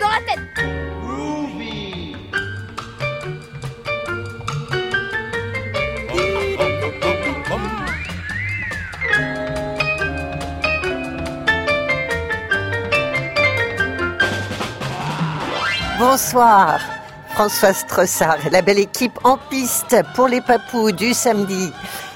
dans la tête. Bonsoir, Françoise Trossard et la belle équipe en piste pour les papous du samedi.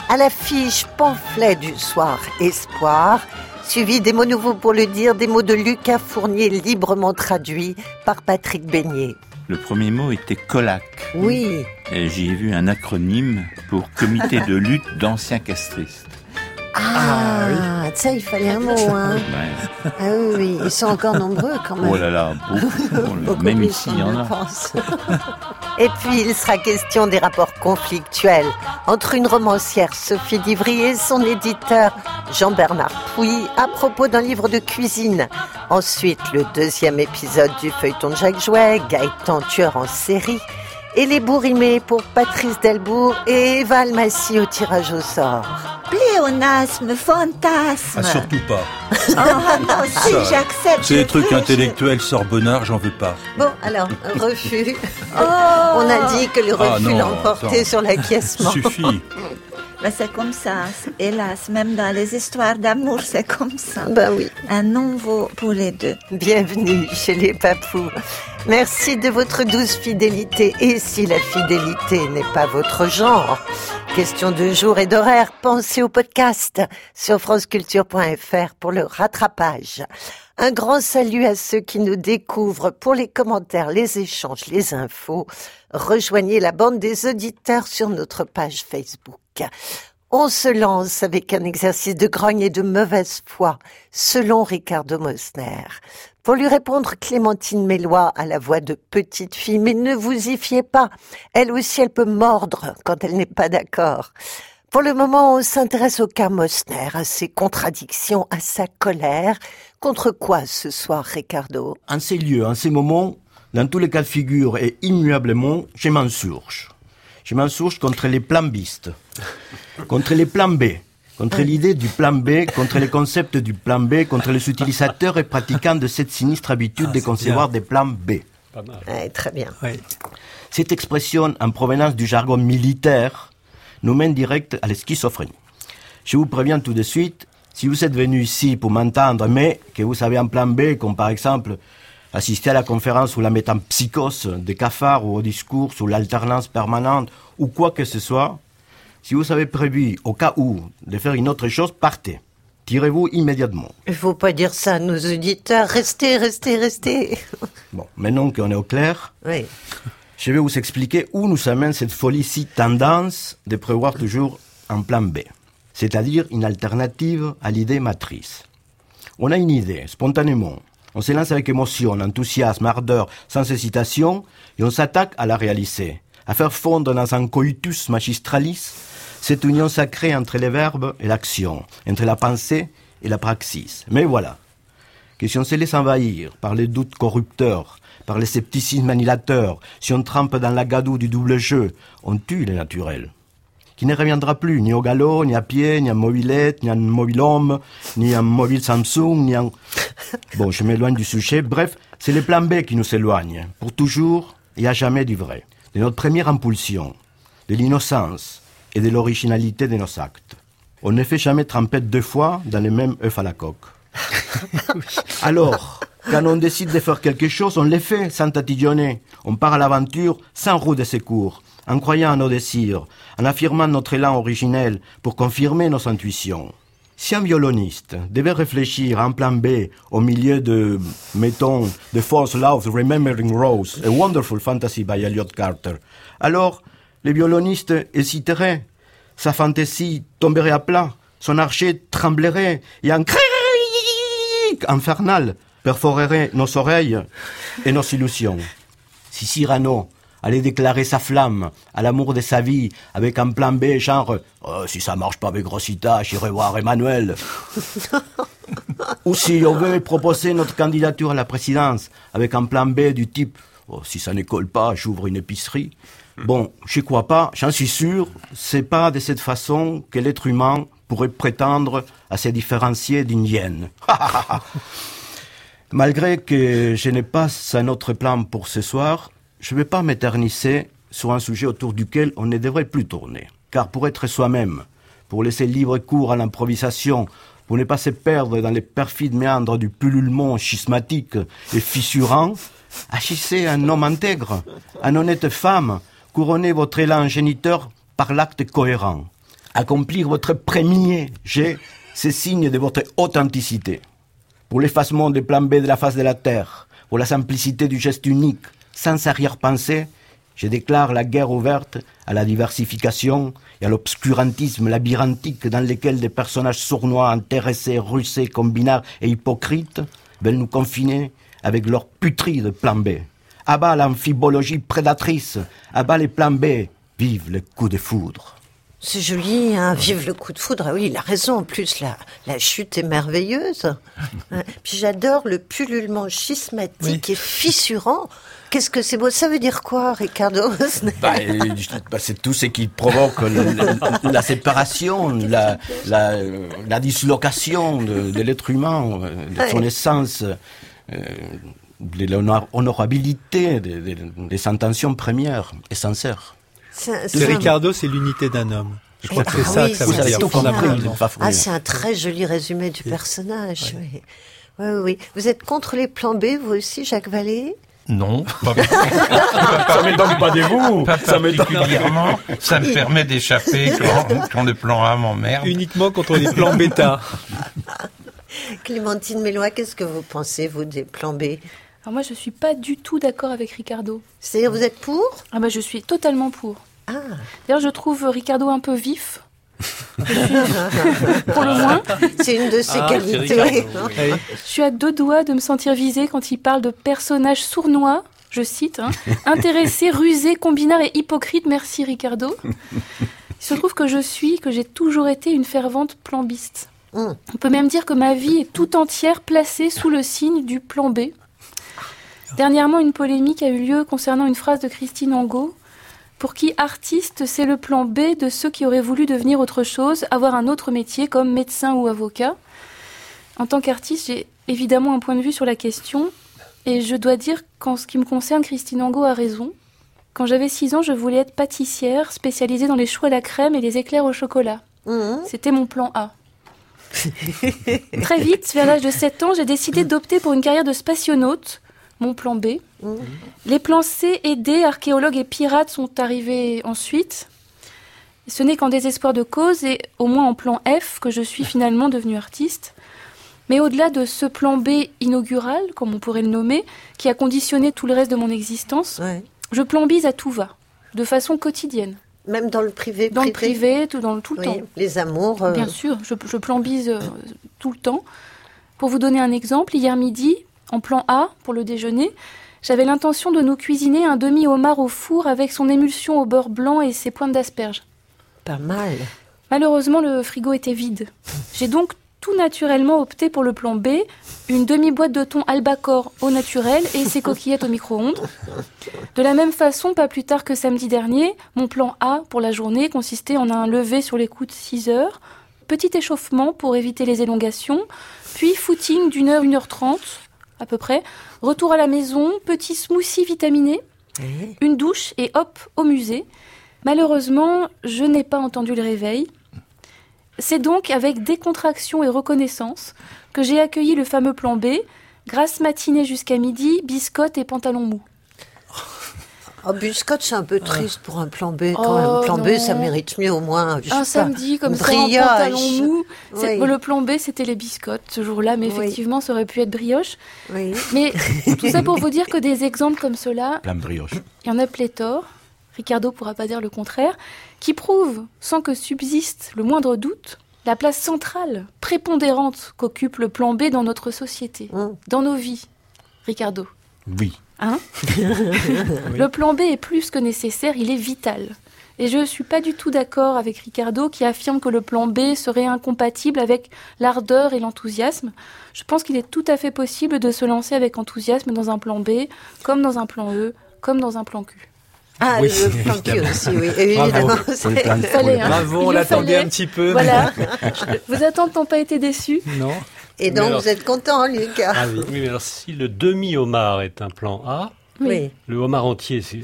À l'affiche pamphlet du soir Espoir, suivi des mots nouveaux pour le dire, des mots de Lucas Fournier librement traduits par Patrick Beignet. Le premier mot était COLAC. Oui, Et j'y ai vu un acronyme pour Comité de lutte d'anciens castristes. Ah, ça il fallait un mot, hein. Ouais. Ah oui, oui, ils sont encore nombreux quand même. Oh là là, beaucoup. Beaucoup Même ici, il y en a. Et puis, il sera question des rapports conflictuels entre une romancière Sophie Divry et son éditeur Jean-Bernard Pouy à propos d'un livre de cuisine. Ensuite, le deuxième épisode du feuilleton de Jacques Jouet, Gaëtan tueur en série, et les bourrimés pour Patrice Delbourg et Eva Almassi au tirage au sort. Pléonasme, fantasme. Ah, surtout pas. Ah non, si, j'accepte. C'est des je trucs intellectuels sorbonnards, j'en veux pas. Bon, alors, refus. je- Oh. On a dit que le Ah refus non, l'emportait sur l'acquiescement. Suffit. Ben, c'est comme ça, hélas, même dans les histoires d'amour, c'est comme ça. Ben oui. Un nouveau pour les deux. Bienvenue chez les papous. Merci de votre douce fidélité. Et si la fidélité n'est pas votre genre, question de jour et d'horaire, pensez au podcast sur franceculture.fr pour le rattrapage. Un grand salut à ceux qui nous découvrent pour les commentaires, les échanges, les infos. Rejoignez la bande des auditeurs sur notre page Facebook. On se lance avec un exercice de grogne et de mauvaise foi, selon Ricardo Mosner. Pour lui répondre, Clémentine Mélois a la voix de petite fille, mais ne vous y fiez pas. Elle aussi, elle peut mordre quand elle n'est pas d'accord. Pour le moment, on s'intéresse au cas Mosner, à ses contradictions, à sa colère. Contre quoi ce soir, Ricardo? En ces lieux, en ces moments, dans tous les cas de figure et immuablement, je m'insurge. Je m'insurge contre les plambistes, contre les plans B, contre l'idée du plan B, contre les concepts du plan B, contre les utilisateurs et pratiquants de cette sinistre habitude Ah, de concevoir des plans B. Ouais, Très bien. Cette expression en provenance du jargon militaire nous mène direct à la schizophrénie. Je vous préviens tout de suite, si vous êtes venu ici pour m'entendre, mais que vous avez un plan B, comme par exemple assister à la conférence ou la métampsychose des cafards ou au discours sur l'alternance permanente ou quoi que ce soit, si vous avez prévu, au cas où, de faire une autre chose, partez. Tirez-vous immédiatement. Il faut pas dire ça à nos auditeurs. Restez, restez, restez. Bon, maintenant qu'on est au clair, Oui. Je vais vous expliquer où nous amène cette folie-ci tendance de prévoir toujours un plan B, c'est-à-dire une alternative à l'idée matrice. On a une idée, spontanément. On se lance avec émotion, enthousiasme, ardeur, sans hésitation, et on s'attaque à la réaliser, à faire fondre dans un coitus magistralis cette union sacrée entre les verbes et l'action, entre la pensée et la praxis. Mais voilà, que si on se laisse envahir par les doutes corrupteurs, par les scepticismes annihilateurs, si on trempe dans la gadoue du double jeu, on tue les naturels. Qui ne reviendra plus, ni au galop, ni à pied, ni en mobilette, ni en mobilhome, ni en mobile Samsung, ni en... Bon, je m'éloigne du sujet. Bref, c'est les plans B qui nous éloignent, pour toujours et à jamais du vrai, de notre première impulsion, de l'innocence et de l'originalité de nos actes. On ne fait jamais tremper deux fois dans le même œuf à la coque. Alors, quand on décide de faire quelque chose, on le fait sans tatillonner. On part à l'aventure sans roue de secours, en croyant à nos désirs, en affirmant notre élan originel pour confirmer nos intuitions. Si un violoniste devait réfléchir un plan B au milieu de, mettons, The False Love Remembering Rose, A Wonderful Fantasy by Elliot Carter, alors le violoniste hésiterait, sa fantaisie tomberait à plat, son archer tremblerait et un cri infernal perforerait nos oreilles et nos illusions. Si Cyrano allait déclarer sa flamme à l'amour de sa vie avec un plan B genre Oh, si ça marche pas avec Rosita, j'irai voir Emmanuel. Ou si on veut proposer notre candidature à la présidence avec un plan B du type Oh, si ça ne colle pas, j'ouvre une épicerie. Bon, je crois pas, j'en suis sûr, c'est pas de cette façon que l'être humain pourrait prétendre à se différencier d'une hyène. Malgré que je n'ai pas un autre plan pour ce soir, je ne vais pas m'éternisser sur un sujet autour duquel on ne devrait plus tourner. Car pour être soi-même, pour laisser libre cours à l'improvisation, pour ne pas se perdre dans les perfides méandres du pullulement schismatique et fissurant, agissez un homme intègre, un honnête femme, couronnez votre élan géniteur par l'acte cohérent. Accomplir votre premier jet, c'est signe de votre authenticité. Pour l'effacement des plans B de la face de la Terre, pour la simplicité du geste unique, sans arrière-pensée, je déclare la guerre ouverte à la diversification et à l'obscurantisme labyrinthique dans lequel des personnages sournois, intéressés, russés, combinards et hypocrites veulent nous confiner avec leur putride plan B. À bas l'amphibologie prédatrice, à bas les plans B, vive le coup de foudre. C'est joli, hein, vive le coup de foudre. Ah oui, il a raison. En plus, la, la chute est merveilleuse. Hein, Puis j'adore le pullulement schismatique et fissurant. Qu'est-ce que c'est beau Ça veut dire quoi, Ricardo Bah, euh, bah, c'est tout ce qui provoque le- le- la séparation, la, la, la dislocation de, de l'être humain, euh, de son Ouais. essence, euh, de l'honorabilité, de, de- des intentions premières et sincères. C'est C'est Ricardo, c'est l'unité d'un homme. Je crois que c'est Ah ça oui, que ça veut dire. Ah, c'est un très joli résumé du personnage. Oui. Oui, oui, oui. Vous êtes contre les plans B, vous aussi, Jacques Vallée? Non, pas, Ça m'étonne pas de vous pas particulièrement. Ça me permet d'échapper quand, quand le plan A m'emmerde. Uniquement contre les plans bêta. Clémentine Mélois, qu'est-ce que vous pensez, vous, des plans B? Alors moi, je suis pas du tout d'accord avec Ricardo. C'est-à-dire, vous êtes pour? Ah bah, je suis totalement pour. Ah, D'ailleurs, je trouve Ricardo un peu vif. Pour le moins, c'est une de ses Ah, qualités. Ricardo, je suis à deux doigts de me sentir visée quand il parle de personnages sournois, je cite, hein, intéressés, rusés, combinards et hypocrites. Merci Ricardo. Il se trouve que je suis, que j'ai toujours été une fervente plambiste. Hum. On peut même dire que ma vie est tout entière placée sous le signe du plan B. Dernièrement, une polémique a eu lieu concernant une phrase de Christine Angot, pour qui artiste, c'est le plan B de ceux qui auraient voulu devenir autre chose, avoir un autre métier comme médecin ou avocat. En tant qu'artiste, j'ai évidemment un point de vue sur la question, et je dois dire qu'en ce qui me concerne, Christine Angot a raison. Quand j'avais 6 ans, je voulais être pâtissière, spécialisée dans les choux à la crème et les éclairs au chocolat. Hum. C'était mon plan A. Très vite, vers l'âge de 7 ans, j'ai décidé d'opter pour une carrière de spationaute, mon plan B. Les plans C et D, archéologues et pirates, sont arrivés ensuite. Ce n'est qu'en désespoir de cause et au moins en plan F que je suis finalement devenue artiste. Mais au-delà de ce plan B inaugural, comme on pourrait le nommer, qui a conditionné tout le reste de mon existence, Ouais. je plambise à tout va, de façon quotidienne. Même dans le privé Dans le privé, tout, dans le, tout le Oui, temps. les amours. euh, Bien sûr, je, je plambise euh, tout le temps. Pour vous donner un exemple, hier midi, en plan A, pour le déjeuner, j'avais l'intention de nous cuisiner un demi-homard au four avec son émulsion au beurre blanc et ses pointes d'asperges. Pas mal. Malheureusement, le frigo était vide. J'ai donc tout naturellement opté pour le plan B, une demi-boîte de thon albacore au naturel et ses coquillettes au micro-ondes. De la même façon, pas plus tard que samedi dernier, mon plan A pour la journée consistait en un lever sur les coups de 6 heures, petit échauffement pour éviter les élongations, puis footing d'une heure, une heure trente à peu près, retour à la maison, petit smoothie vitaminé, Oui. une douche et hop, au musée. Malheureusement, je n'ai pas entendu le réveil. C'est donc avec décontraction et reconnaissance que j'ai accueilli le fameux plan B, grasse matinée jusqu'à midi, biscotte et pantalon mou. Oh, biscotte, c'est un peu triste pour un plan B quand Oh, même. Plan B, ça mérite mieux au moins. je Un sais pas, samedi comme ça, en brioche. pantalon mou. C'est- Oui. Le plan B, c'était les biscottes ce jour-là, mais Oui. effectivement, ça aurait pu être brioche. Oui. Mais tout ça pour vous dire que des exemples comme cela, Plein de brioche. Il y en a pléthore, Ricardo pourra pas dire le contraire, qui prouvent, sans que subsiste le moindre doute, la place centrale, prépondérante qu'occupe le plan B dans notre société, Mm. dans nos vies. Ricardo, Oui. Hein Le plan B est plus que nécessaire, il est vital. Et je ne suis pas du tout d'accord avec Ricardo qui affirme que le plan B serait incompatible avec l'ardeur et l'enthousiasme. Je pense qu'il est tout à fait possible de se lancer avec enthousiasme dans un plan B, comme dans un plan E, comme dans un plan Q. Ah, Oui, le plan évidemment. aussi, oui. Évidemment. Il fallait, hein. Bravo, on l'attendait un petit peu. Voilà. Vos attentes n'ont pas été déçues. Non. Et donc, alors- vous êtes content, Lucas Ah oui. Mais alors si le demi-homard est un plan A, Oui. le homard entier, c'est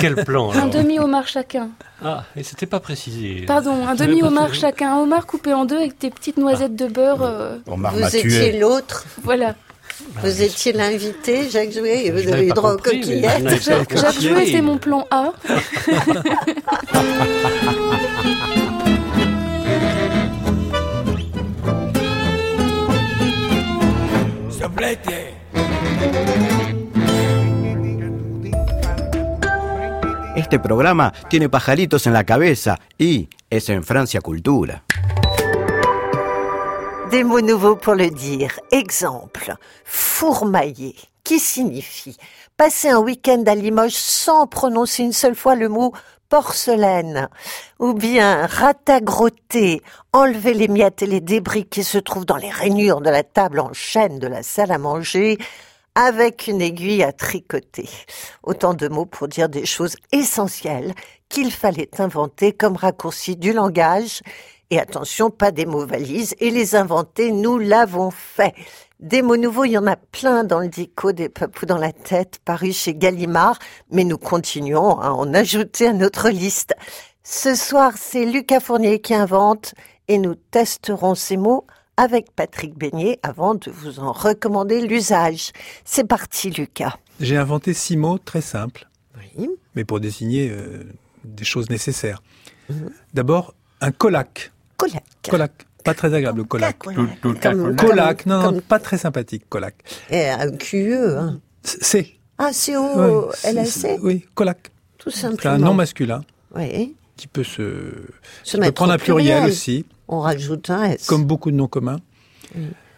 quel plan Un demi-homard chacun. Ah, et c'était pas précisé. Pardon, un demi-homard chacun. Un homard coupé en deux avec des petites noisettes de beurre. euh, Omar Vous étiez l'autre, voilà. vous étiez l'invité, Jacques Jouet, et vous avez eu droit aux coquillettes. Jacques. Jouet, c'est mon plan A. Este programa tiene pajaritos en la cabeza y es en Francia Cultura. Des mots nouveaux pour le dire. Exemple, fourmailler, qui signifie? Passer un week-end à Limoges sans prononcer une seule fois le mot porcelaine. Ou bien ratagrotter, enlever les miettes et les débris qui se trouvent dans les rainures de la table en chêne de la salle à manger avec une aiguille à tricoter. Autant de mots pour dire des choses essentielles qu'il fallait inventer comme raccourci du langage et attention, pas des mots valises. Et les inventer, nous l'avons fait. Des mots nouveaux, il y en a plein dans le dico des papous dans la tête, paru chez Gallimard, mais nous continuons à en ajouter à notre liste. Ce soir, c'est Lucas Fournier qui invente et nous testerons ces mots avec Patrick Beignet avant de vous en recommander l'usage. C'est parti, Lucas. J'ai inventé six mots très simples, Oui. mais pour désigner euh, des choses nécessaires. D'abord, un colac. Colac. Colac. Pas très agréable, le colac. Colac, non, non, pas très sympathique, colac. Et un QE, hein. C'est. Ah, c'est au LAC, Oui, colac. tout C'est un simplement. nom masculin Oui. qui peut se, peut prendre un pluriel, pluriel. aussi, On rajoute un S. comme beaucoup de noms communs.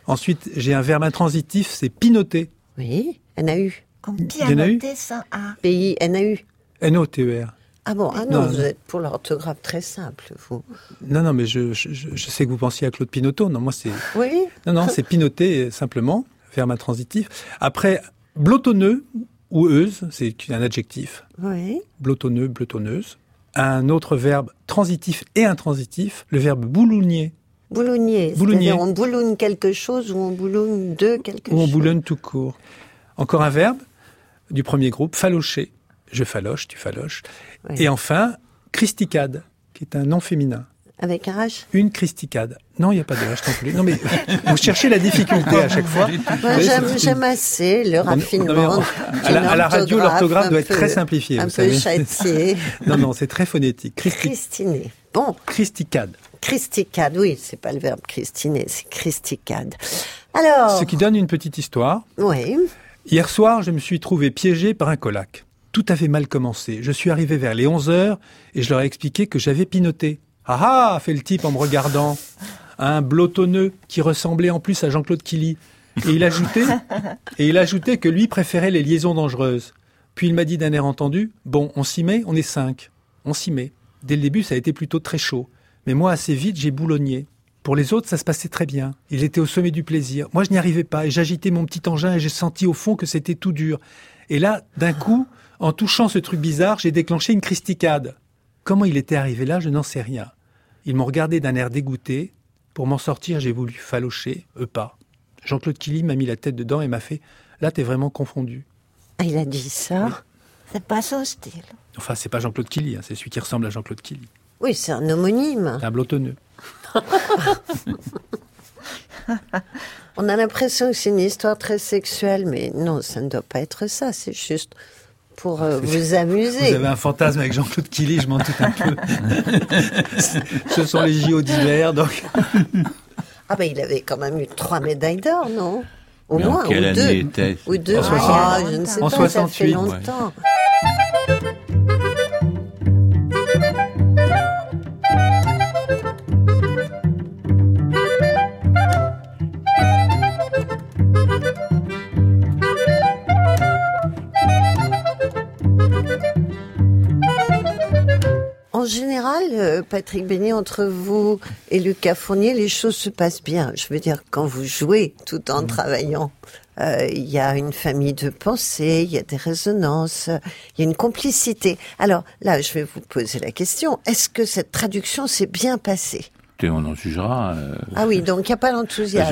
Ensuite, j'ai un verbe intransitif, c'est pinoter. Oui, NAU. Comme pianoter sans A. Pays NAU. N-O-T-E-R. Ah bon, ah non, Non, vous êtes pour l'orthographe très simple, vous. Non, non, mais je, je, sais que vous pensiez à Claude Pinoteau. Non, moi, c'est. Oui Non, non, c'est pinoter, euh, simplement, verbe intransitif. Après, blotonneux ou euse, c'est un adjectif. Oui. Blotonneux, blotonneuse. Un autre verbe transitif et intransitif, le verbe boulougner, Boulonnier. Boulonnier. C'est-à-dire on boulogne quelque chose ou on boulogne de quelque ou on chose. boulonne tout court. Encore un verbe du premier groupe, falocher. Je faloche, tu faloches. Et enfin, christicade, qui est un nom féminin. Avec un H Une christicade. Non, il n'y a pas de H non plus. Non, mais vous cherchez la difficulté à chaque fois. Moi, j'aime, assez le raffinement. à, la, à la radio, l'orthographe doit être peu- très simplifiée, Un vous peu savez. Non, non, c'est très phonétique. Christi- Christiné. Bon, Christicade. Christicade, oui, c'est pas le verbe christiner, c'est Christicade. Alors, Ce qui donne une petite histoire. oui, Hier soir, je me suis trouvé piégé par un colac. Tout avait mal commencé. Je suis arrivé vers les 11 heures et je leur ai expliqué que j'avais pinoté. Ah ah fait le type en me regardant. Un blotonneux qui ressemblait en plus à Jean-Claude Killy. Et il ajoutait, et il ajoutait que lui préférait les liaisons dangereuses. Puis il m'a dit d'un air entendu, bon, on s'y met, on est cinq. On s'y met. Dès le début, ça a été plutôt très chaud. Mais moi, assez vite, j'ai boulogné. Pour les autres, ça se passait très bien. Il était au sommet du plaisir. Moi, je n'y arrivais pas et j'agitais mon petit engin et j'ai senti au fond que c'était tout dur. Et là, d'un coup, en touchant ce truc bizarre, j'ai déclenché une christicade. Comment il était arrivé là, je n'en sais rien. Ils m'ont regardé d'un air dégoûté. Pour m'en sortir, j'ai voulu falocher, eux pas. Jean-Claude Killy m'a mis la tête dedans et m'a fait Là, t'es vraiment confondu. Ah, il a dit ça. C'est pas son style. Enfin, c'est pas Jean-Claude Killy, hein, c'est celui qui ressemble à Jean-Claude Killy. Oui, c'est un homonyme. C'est un blotonneux. On a l'impression que c'est une histoire très sexuelle, mais non, ça ne doit pas être ça. C'est juste pour euh, vous Vous amuser. avez un fantasme avec Jean-Claude Killy, je m'en doute un peu. Ce sont les JO d'hiver, donc. Ah ben, il avait quand même eu trois médailles d'or, non? Au Mais en moins, quelle ou année deux. était Ou deux. En Ah, 60. je ne sais En pas, ça fait 68, ouais. En général, euh, Patrick Beignet, entre vous et Lucas Fournier, les choses se passent bien. Je veux dire, quand vous jouez tout en travaillant, euh, il y a une famille de pensées, il y a des résonances, il y a une complicité. Alors là, je vais vous poser la question, est-ce que cette traduction s'est bien passée? Écoutez, on en jugera. euh, Ah oui, donc il n'y a pas je,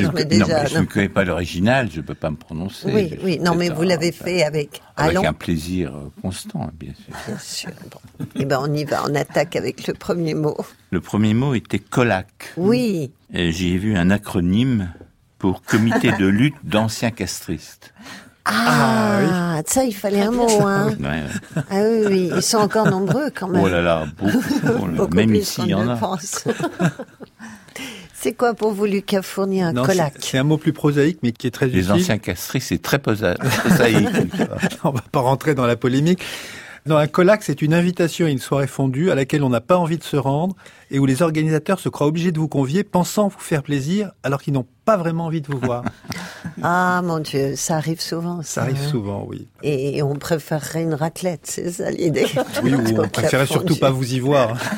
non, déjà. mais je ne connais pas l'original, je ne peux pas me prononcer. Oui, oui, non, mais vous l'avez ça- fait avec Avec Allons. un plaisir euh, constant, bien sûr. Bien sûr. Bon. Eh ben, on y va, on attaque avec le premier mot. Le premier mot était COLAC. Oui. Et J'y ai vu un acronyme pour Comité de lutte d'anciens castristes. Ah, ça, il fallait un mot, hein. Ouais, ouais. Ah oui, oui, ils sont encore nombreux quand même. Oh là là, beaucoup. Oh Beaucoup même plus ici, qu'on il y en ne a. pense. C'est quoi pour vous, Lucas Fournier, un Non, c'est- colac C'est un mot plus prosaïque, mais qui est très Les utile. anciens castristes, c'est très prosaïque. on va pas rentrer dans la polémique. Non, un colac, c'est une invitation à une soirée fondue à laquelle on n'a pas envie de se rendre et où les organisateurs se croient obligés de vous convier, pensant vous faire plaisir, alors qu'ils n'ont pas vraiment envie de vous voir. Ah mon Dieu, ça arrive souvent. Ça, Ça arrive souvent, oui. Et on préférerait une raclette, c'est ça l'idée. Oui, ou on préférait surtout pas vous y voir.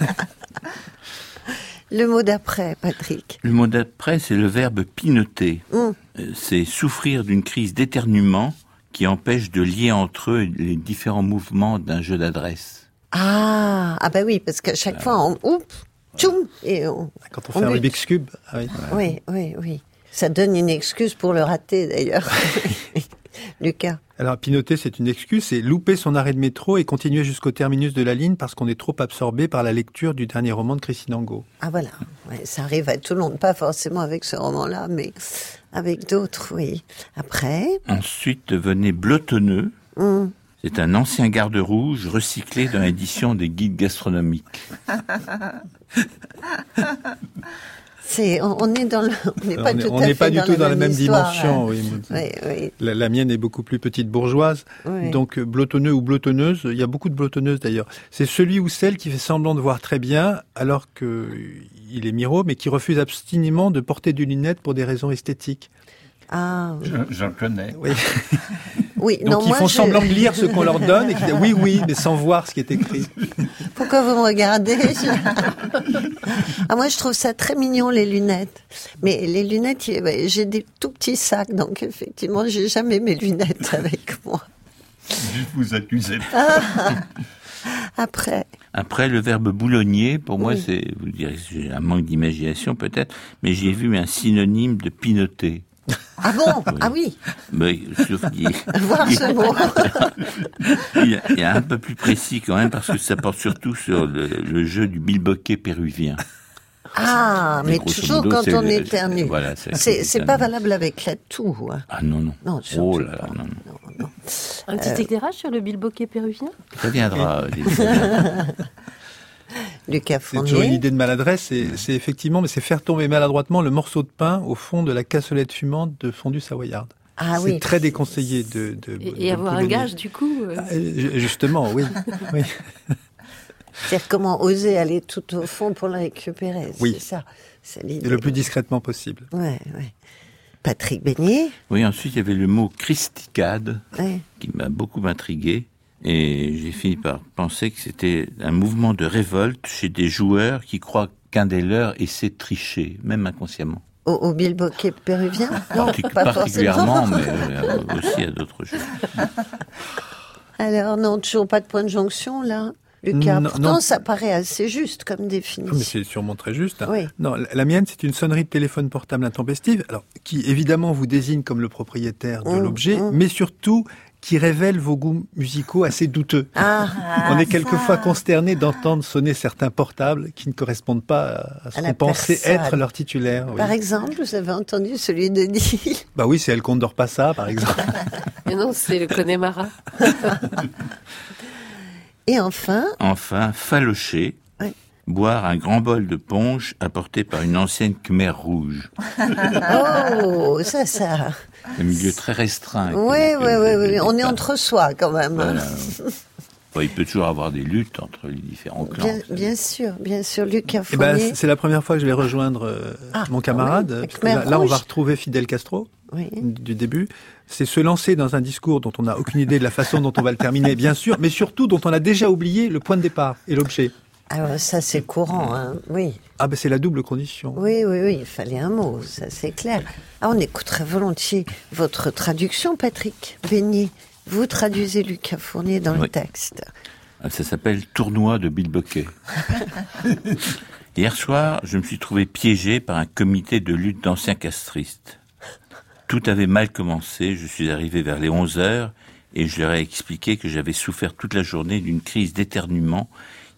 Le mot d'après, Patrick. Le mot d'après, c'est le verbe pinoter. Hum. Euh, C'est souffrir d'une crise d'éternuement qui empêche de lier entre eux les différents mouvements d'un jeu d'adresse. Ah, ah bah oui, parce qu'à chaque fois, on... Oups, tchoum, et on... Quand on On fait un. Rubik's Cube. ah oui. Oui, oui, oui. Ça donne une excuse pour le rater, d'ailleurs. Lucas. Alors, pinoter, c'est une excuse, c'est louper son arrêt de métro et continuer jusqu'au terminus de la ligne parce qu'on est trop absorbé par la lecture du dernier roman de Christine Angot. Ah voilà, Ouais, ça arrive à tout le monde, pas forcément avec ce roman-là, mais avec d'autres, oui. Après, Ensuite venait blotonneux. hum, C'est un ancien garde rouge recyclé dans l'édition des guides gastronomiques. c'est, on, on est dans le, on n'est pas on tout on à n'est fait pas du tout dans la même histoire, dimension. hein. oui. Oui, oui, La, la mienne est beaucoup plus petite bourgeoise. oui. Donc euh, blotonneux ou blotonneuse, il y a beaucoup de blotonneuses d'ailleurs. C'est celui ou celle qui fait semblant de voir très bien alors que euh, il est miro, mais qui refuse obstinément de porter des lunettes pour des raisons esthétiques. Ah, oui. Je- J'en connais. Oui. oui, Donc non, ils moi, font je- semblant de lire ce qu'on leur donne et qui disent oui oui, mais sans voir ce qui est écrit. Pourquoi vous me regardez Ah moi je trouve ça très mignon les lunettes. Mais les lunettes, j'ai des tout petits sacs, donc effectivement j'ai jamais mes lunettes avec moi. Je vous accusez. Après, Après, le verbe boulonnier, pour moi, Oui. c'est, vous direz, que j'ai un manque d'imagination peut-être, mais j'ai vu un synonyme de pinoter. Ah bon? Ah oui, Mais, sauf qu'il voir ce mot. il y, a, il y a un peu plus précis quand même, parce que ça porte surtout sur le, le jeu du bilboquet péruvien. Ah, mais toujours modo, quand on éternue. voilà, c'est- pas valable avec la toux. hein. Ah non, non. Non, oh là là, non, non. Non, non. Un petit éclairage sur le bilboquet péruvien? Ça viendra. C'est toujours une idée de maladresse. C'est c'est effectivement, mais c'est faire tomber maladroitement le morceau de pain au fond de la cassolette fumante de fondue savoyarde. Ah c'est oui. très déconseillé de. de et, de avoir un gage du coup. euh, Ah, euh, ju- Justement, oui. oui. C'est-à-dire comment oser aller tout au fond pour le récupérer. Oui. C'est ça. C'est Et l'idée. le plus discrètement possible. Ouais, ouais. Patrick Beignet. Oui, ensuite, il y avait le mot christicade, Ouais. qui m'a beaucoup intrigué. Et j'ai fini par penser que c'était un mouvement de révolte chez des joueurs qui croient qu'un des leurs essaie de tricher, même inconsciemment. Au, au bilboquet péruvien? Non, Partic- pas particulièrement, mais euh, aussi à d'autres jeux. Alors non, toujours pas de point de jonction là, Lucas. Non, Pourtant, non. ça paraît assez juste comme Oh, Mais définition. c'est sûrement très juste. hein. Oui. Non, la- la mienne, c'est une sonnerie de téléphone portable intempestive, alors qui évidemment vous désigne comme le propriétaire de Mmh, l'objet, mmh. mais surtout qui révèle vos goûts musicaux assez douteux. Ah, On est quelquefois consterné d'entendre sonner certains portables qui ne correspondent pas à ce qu'on pensait être leur titulaire. oui. par exemple, vous avez entendu celui de Neil Bah oui, c'est El Condor Passa, par exemple. Mais non, c'est le Connemara. Et enfin, Enfin, falocher. Boire un grand bol de punch apporté par une ancienne Khmer rouge. oh, ça, ça. Un milieu très restreint. Oui, oui, oui, On est entre soi quand même. Voilà. Bon, il peut toujours avoir des luttes entre les différents clans. Bien, bien sûr, bien sûr, Lucas Eh ben, c'est la première fois que je vais rejoindre euh, Ah, mon camarade. oui, là, là, on va retrouver Fidel Castro oui. du début. C'est se lancer dans un discours dont on n'a aucune idée de la façon dont on va le terminer, bien sûr, mais surtout dont on a déjà oublié le point de départ et l'objet. Alors ça, c'est courant, hein. oui. Ah ben c'est la double condition. Oui, oui, oui, il fallait un mot, ça c'est clair. Ah, on écouterait volontiers votre traduction, Patrick Beignet. Vous traduisez Lucas Fournier dans le texte. Ça s'appelle Tournoi de Bilboquet. Hier soir, je me suis trouvé piégé par un comité de lutte d'anciens castristes. Tout avait mal commencé, je suis arrivé vers les 11 heures et je leur ai expliqué que j'avais souffert toute la journée d'une crise d'éternuement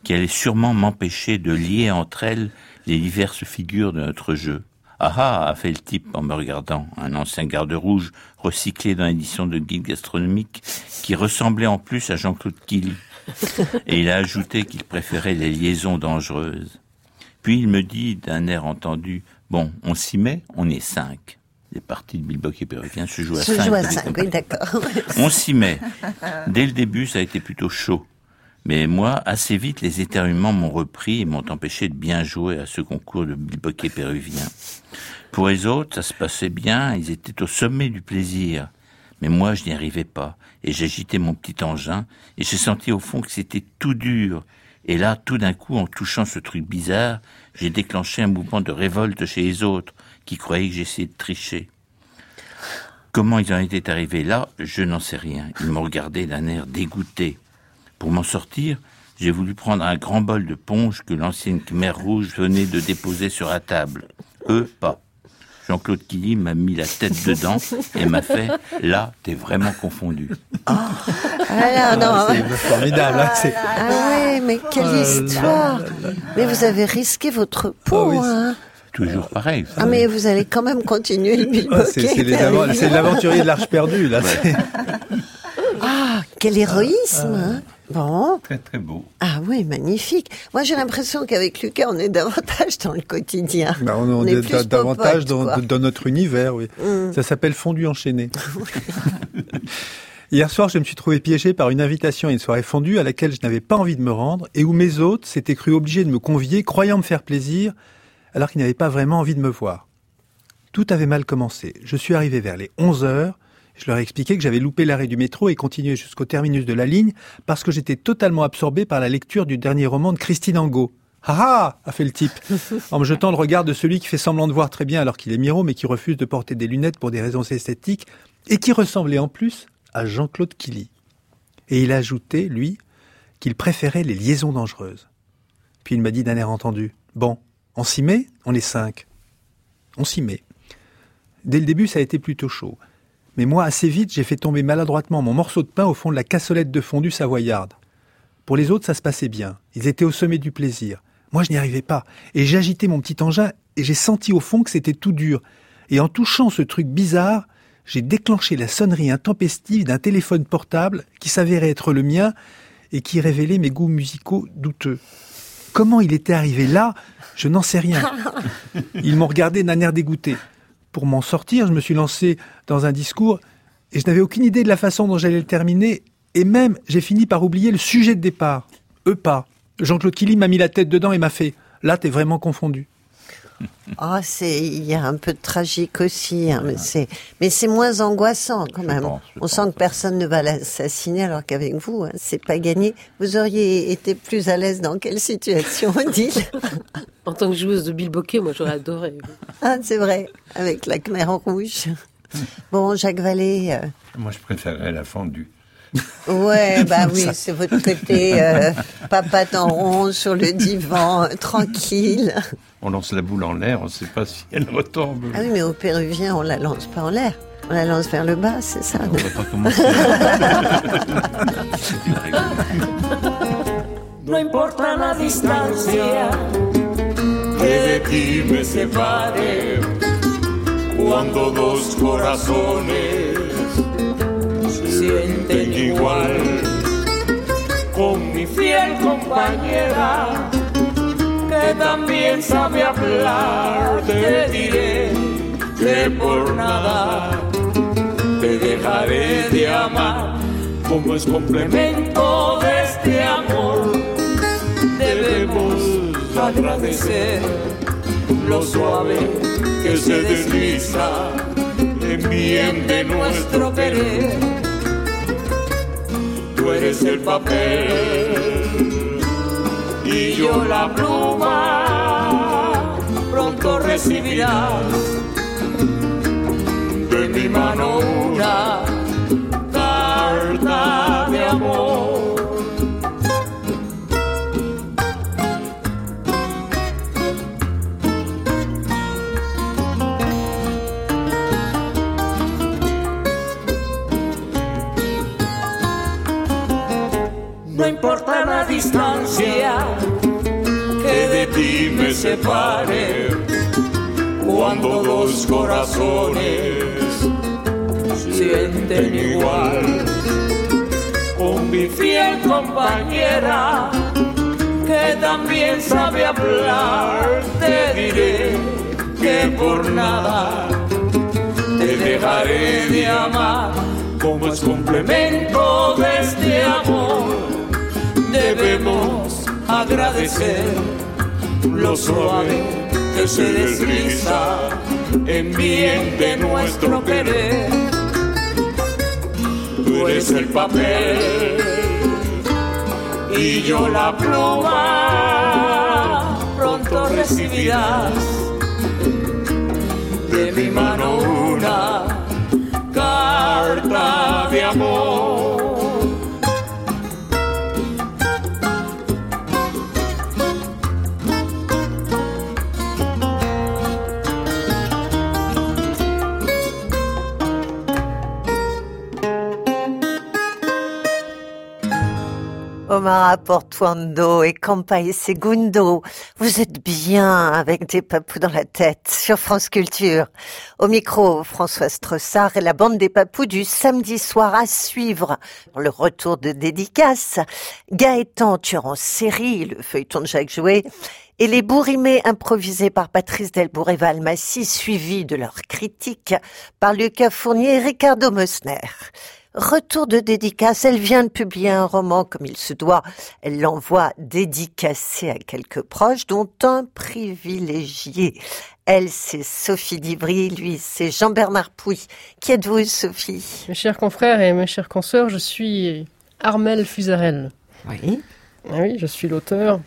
qui allait sûrement m'empêcher de lier entre elles les diverses figures de notre jeu. Ah ah, a fait le type en me regardant, un ancien garde rouge recyclé dans l'édition de guide gastronomique qui ressemblait en plus à Jean-Claude Kiel. Et il a ajouté qu'il préférait les liaisons dangereuses. Puis il me dit d'un air entendu, bon, on s'y met, on est cinq. Les parties de Bilboquet péruvien se jouent à Se cinq. joue à vous avez 5, compris. oui, d'accord. On s'y met. Dès le début, ça a été plutôt chaud. Mais moi, assez vite, les éternuements m'ont repris et m'ont empêché de bien jouer à ce concours de bilboquet péruvien. Pour les autres, ça se passait bien, ils étaient au sommet du plaisir. Mais moi, je n'y arrivais pas. Et j'agitais mon petit engin, et j'ai senti au fond que c'était tout dur. Et là, tout d'un coup, en touchant ce truc bizarre, j'ai déclenché un mouvement de révolte chez les autres, qui croyaient que j'essayais de tricher. Comment ils en étaient arrivés là, je n'en sais rien. Ils m'ont regardé d'un air dégoûté. Pour m'en sortir, j'ai voulu prendre un grand bol de ponge que l'ancienne Khmer rouge venait de déposer sur la table. Eux, pas. Jean-Claude Killy m'a mis la tête dedans et m'a fait « Là, t'es vraiment confondu Ah là, non. C'est formidable. hein, c'est- Ah ouais, mais quelle Oh là histoire Mais vous avez risqué votre peau, Oh oui, hein ». Toujours pareil. vous Ah mais vous allez quand même continuer le Ah, c'est l'aventurier de l'Arche perdue, là. Ah, quel héroïsme hein. Bon, Très très beau. ah oui, magnifique. Moi j'ai l'impression qu'avec Lucas on est davantage dans le quotidien. Bah, on, on est davantage dans, notre univers, oui. Mm. Ça s'appelle fondu enchaîné. Hier soir, je me suis trouvé piégé par une invitation à une soirée fondue à laquelle je n'avais pas envie de me rendre et où mes hôtes s'étaient cru obligés de me convier, croyant me faire plaisir, alors qu'ils n'avaient pas vraiment envie de me voir. Tout avait mal commencé. Je suis arrivé vers les 11 heures. Je leur ai expliqué que j'avais loupé l'arrêt du métro et continué jusqu'au terminus de la ligne parce que j'étais totalement absorbé par la lecture du dernier roman de Christine Angot. Ah ah a fait le type, en me jetant le regard de celui qui fait semblant de voir très bien alors qu'il est miro mais qui refuse de porter des lunettes pour des raisons esthétiques et qui ressemblait en plus à Jean-Claude Killy. Et il a ajouté, lui, qu'il préférait les liaisons dangereuses. Puis il m'a dit d'un air entendu, bon, on s'y met, on est cinq. On s'y met. Dès le début, ça a été plutôt chaud. Mais moi, assez vite, j'ai fait tomber maladroitement mon morceau de pain au fond de la cassolette de fondue savoyarde. Pour les autres, ça se passait bien. Ils étaient au sommet du plaisir. Moi, je n'y arrivais pas. Et j'agitais mon petit engin et j'ai senti au fond que c'était tout dur. Et en touchant ce truc bizarre, j'ai déclenché la sonnerie intempestive d'un téléphone portable qui s'avérait être le mien et qui révélait mes goûts musicaux douteux. Comment il était arrivé là, je n'en sais rien. Ils m'ont regardé d'un air dégoûté. Pour m'en sortir, je me suis lancé dans un discours et je n'avais aucune idée de la façon dont j'allais le terminer. Et même, j'ai fini par oublier le sujet de départ. Eux pas. Jean-Claude Killy m'a mis la tête dedans et m'a fait « Là, t'es vraiment confondu. Ah, c'est, il y a un peu de tragique aussi, hein, mais c'est, mais c'est moins angoissant quand même. pense, je On sent que personne ne va l'assassiner alors qu'avec vous, hein, c'est pas gagné. Vous auriez été plus à l'aise dans quelle situation, Odile? En tant que joueuse de bilboquet, moi j'aurais adoré. Ah, c'est vrai, avec la Khmer rouge. Bon, Jacques Vallée, euh, Moi, je préférerais la fondue. Ouais, bah oui, c'est votre côté euh, papa en rond sur le divan, euh, tranquille. On lance la boule en l'air, on ne sait pas si elle retombe. Ah oui, mais au Péruvien, on la lance pas en l'air. On la lance vers le bas, c'est ça On va pas commencer. C'est une règle. No importa la distancia que de ti me separe, cuando dos corazones sienten igual. Con mi fiel compañera, que también sabe hablar, te diré que por nada te dejaré de amar, como es complemento de este amor debemos agradecer lo suave que se desliza en bien de nuestro querer. Tú eres el papel y yo la pluma. Pronto recibirás de mi mano una separe, cuando dos corazones sienten igual. Con mi fiel compañera que también sabe hablar, te diré que por nada te dejaré de amar como es complemento de este amor. Debemos agradecer lo suave que se desliza en bien de nuestro querer. Tú eres el papel y yo la pluma. Pronto recibirás Portuando et Campae Segundo, vous êtes bien avec des papous dans la tête sur France Culture. Au micro, François Strossard et la bande des papous du samedi soir à suivre. Le retour de dédicace, Gaëtan tueur en série, le feuilleton de Jacques Jouet, et les bourrimés improvisés par Patrice Delbourg et Valmassi, suivis de leurs critiques par Lucas Fournier et Ricardo Mosner. Retour de dédicace, elle vient de publier un roman comme il se doit. Elle l'envoie dédicacé à quelques proches, dont un privilégié. Elle, c'est Sophie Divry, lui, c'est Jean-Bernard Pouy. Qui êtes-vous, Sophie? Mes chers confrères et mes chères consoeurs, je suis Armel Fusarel. Oui. Ah oui, je suis l'auteur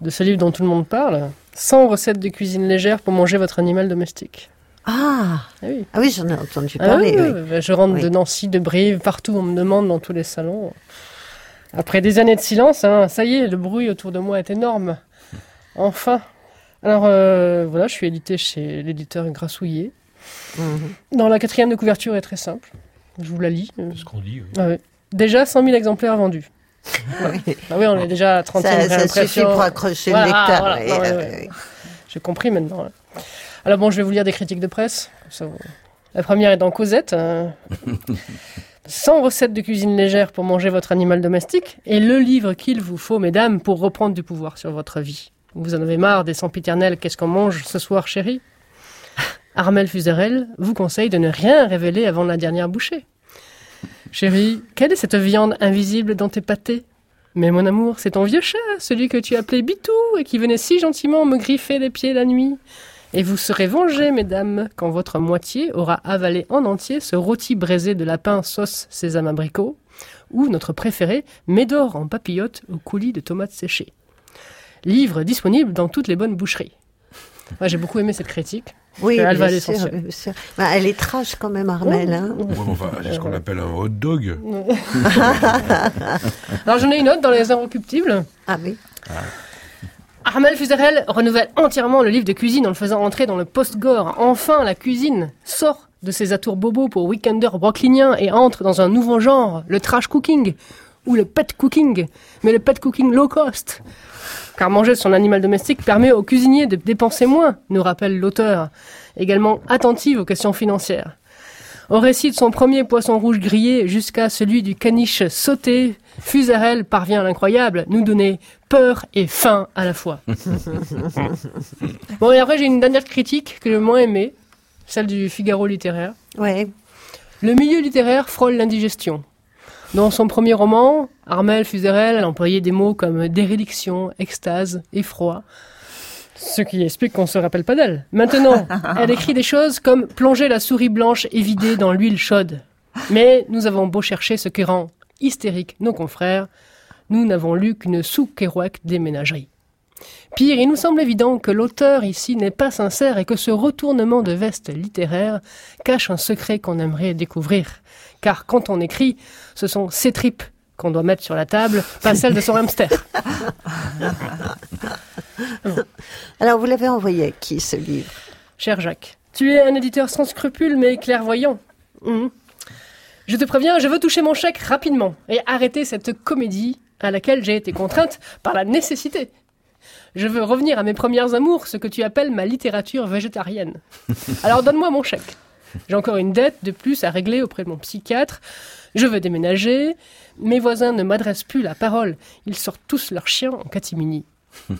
de ce livre dont tout le monde parle. 100 recettes de cuisine légère pour manger votre animal domestique. Ah, Ah oui. ah oui, j'en ai entendu Ah parler. oui, oui. oui, oui. Je rentre Oui. de Nancy, de Brive, partout on me demande dans tous les salons. Après des années de silence, hein, ça y est, le bruit autour de moi est énorme. Enfin. Alors euh, voilà, je suis édité chez l'éditeur Grassouillet. Mhm. Dans la quatrième de couverture est très simple. Je vous la lis. C'est ce qu'on dit. oui. ah ouais. Déjà 100 000 exemplaires vendus. Oui. Ah oui, on est déjà à 30 Ça, ça suffit pour accrocher le lecteur. voilà, ouais, oui. J'ai compris maintenant. là. Alors bon, je vais vous lire des critiques de presse. La première est dans Cosette. euh, 100 recettes de cuisine légère pour manger votre animal domestique et le livre qu'il vous faut, mesdames, pour reprendre du pouvoir sur votre vie. Vous en avez marre des sempiternels Qu'est-ce qu'on mange ce soir, chérie? Armel Fuserel vous conseille de ne rien révéler avant la dernière bouchée. Chérie, quelle est cette viande invisible dans tes pâtés? Mais mon amour, c'est ton vieux chat, celui que tu appelais Bitou et qui venait si gentiment me griffer les pieds la nuit. Et vous serez vengées, mesdames, quand votre moitié aura avalé en entier ce rôti braisé de lapin sauce sésame abricot, ou notre préféré, Médor en papillote au coulis de tomates séchées. Livre disponible dans toutes les bonnes boucheries. J'ai beaucoup aimé cette critique. Oui, Elle va sûr, sûr. Bah, elle est trash quand même, Armel. hein. Ouais, mais enfin, c'est ce qu'on appelle un hot dog. Alors j'en ai une autre dans les Inrecuptibles. Ah oui. Armel Fuserel renouvelle entièrement le livre de cuisine en le faisant entrer dans le post-gore. Enfin, la cuisine sort de ses atours bobos pour weekenders brooklyniens et entre dans un nouveau genre, le trash cooking ou le pet cooking, mais le pet cooking low cost. Car manger son animal domestique permet aux cuisiniers de dépenser moins, nous rappelle l'auteur, également attentive aux questions financières. Au récit de son premier poisson rouge grillé jusqu'à celui du caniche sauté, Fuserel parvient à l'incroyable, nous donner peur et faim à la fois. bon, et après, j'ai une dernière critique que j'ai moins aimée, celle du Figaro littéraire. Ouais. Le milieu littéraire frôle l'indigestion. Dans son premier roman, Armel Fuserel employait des mots comme déréliction, extase, effroi, ce qui explique qu'on ne se rappelle pas d'elle. Maintenant, elle écrit des choses comme plonger la souris blanche évidée dans l'huile chaude. Mais nous avons beau chercher ce qui rend hystérique nos confrères, nous n'avons lu qu'une sous-Kerouac des ménageries. Pire, il nous semble évident que l'auteur ici n'est pas sincère et que ce retournement de veste littéraire cache un secret qu'on aimerait découvrir. Car quand on écrit, ce sont ses tripes qu'on doit mettre sur la table, pas celles de son hamster. Alors, vous l'avez envoyé à qui, ce livre? Cher Jacques, tu es un éditeur sans scrupules mais clairvoyant. Mhm. Je te préviens, je veux toucher mon chèque rapidement et arrêter cette comédie à laquelle j'ai été contrainte par la nécessité. Je veux revenir à mes premières amours, ce que tu appelles ma littérature végétarienne. Alors donne-moi mon chèque. J'ai encore une dette de plus à régler auprès de mon psychiatre. Je veux déménager. Mes voisins ne m'adressent plus la parole. Ils sortent tous leurs chiens en catimini.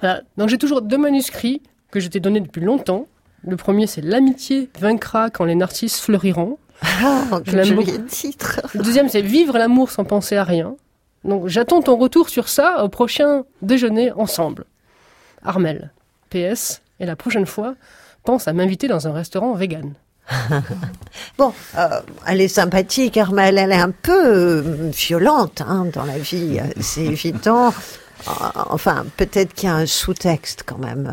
Voilà. Donc j'ai toujours deux manuscrits que je t'ai donnés depuis longtemps. Le premier, c'est L'amitié vaincra quand les narcisses fleuriront. Ah, Je l'aime beaucoup. titre. Le deuxième, c'est Vivre l'amour sans penser à rien. Donc j'attends ton retour sur ça au prochain déjeuner ensemble. Armel. PS. Et la prochaine fois, pense à m'inviter dans un restaurant vegan. Bon, euh, elle est sympathique, Armel. Elle est un peu euh, violente hein, dans la vie, c'est évident. Euh, Enfin, peut-être qu'il y a un sous-texte quand même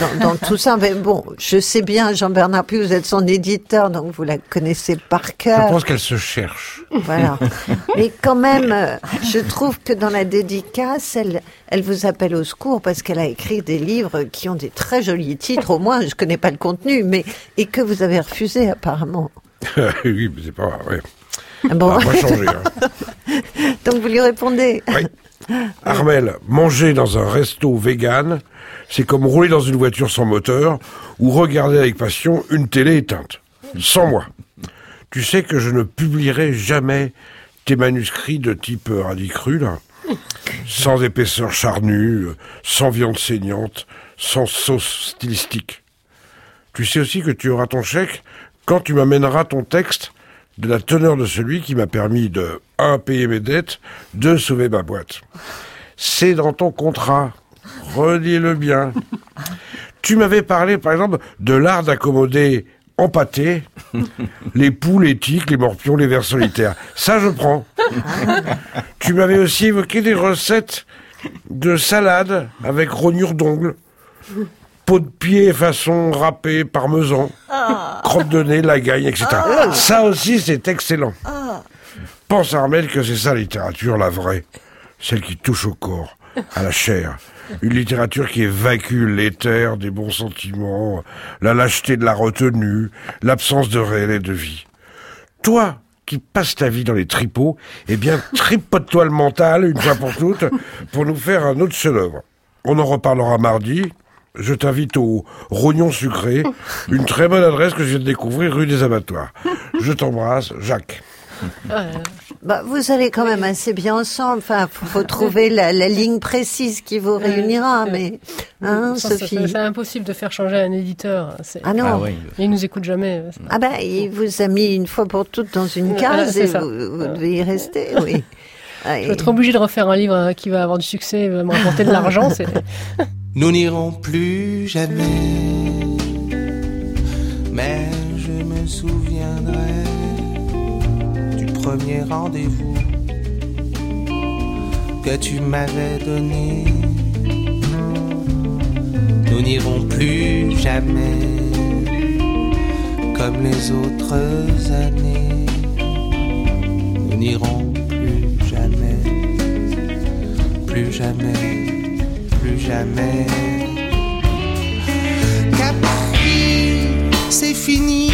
dans, dans tout ça. Mais bon, je sais bien, Jean-Bernard Puy, vous êtes son éditeur, donc vous la connaissez par Je cœur. pense qu'elle se cherche. Voilà. Mais quand même, euh, je trouve que dans la dédicace, elle, elle vous appelle au secours parce qu'elle a écrit des livres qui ont des très jolis titres. Au moins, je connais pas le contenu, mais et que vous avez refusé apparemment. oui, mais c'est pas vrai. Ah Bon, Ça va pas changer. hein. donc vous lui répondez. Oui. Armel, manger dans un resto vegan, c'est comme rouler dans une voiture sans moteur ou regarder avec passion une télé éteinte. Sans moi. Tu sais que je ne publierai jamais tes manuscrits de type radis cru, là. Sans épaisseur charnue, sans viande saignante, sans sauce stylistique. Tu sais aussi que tu auras ton chèque quand tu m'amèneras ton texte de la teneur de celui qui m'a permis de 1. payer mes dettes, 2. sauver ma boîte. C'est dans ton contrat. Redis-le bien. Tu m'avais parlé, par exemple, de l'art d'accommoder en pâté les poules, les tiques, les morpions, les vers solitaires. Ça, je prends. tu m'avais aussi évoqué des recettes de salade avec rognure d'ongles, peau de pied façon râpé, parmesan, crotte de nez, lagagne, etc. Ça aussi, c'est excellent. Pense, Armel, que c'est ça la littérature, la vraie. Celle qui touche au corps, à la chair. Une littérature qui évacue l'éther des bons sentiments, la lâcheté de la retenue, l'absence de réel et de vie. Toi, qui passes ta vie dans les tripots, eh bien, tripote-toi le mental, une fois pour toutes, pour nous faire un autre chef-d'œuvre. On en reparlera mardi. Je t'invite au Rognon Sucré, une très bonne adresse que je viens de découvrir rue des Abattoirs. Je t'embrasse, Jacques. Bah, vous allez quand même assez bien ensemble. Enfin, faut, faut trouver la, la ligne précise qui vous réunira. Mais, hein, Sophie. C'est impossible de faire changer un éditeur. C'est- Ah non. Il nous écoute jamais. Ah ben, il vous a mis une fois pour toutes dans une case et vous, vous devez y rester, oui. Ah, Je vais être obligé de refaire un livre euh, qui va avoir du succès, va me rapporter de l'argent. c'est- Nous n'irons plus jamais, mais je me souviendrai premier rendez-vous que tu m'avais donné. Nous n'irons plus jamais comme les autres années. Nous n'irons plus jamais, plus jamais, plus jamais. Capri, c'est fini.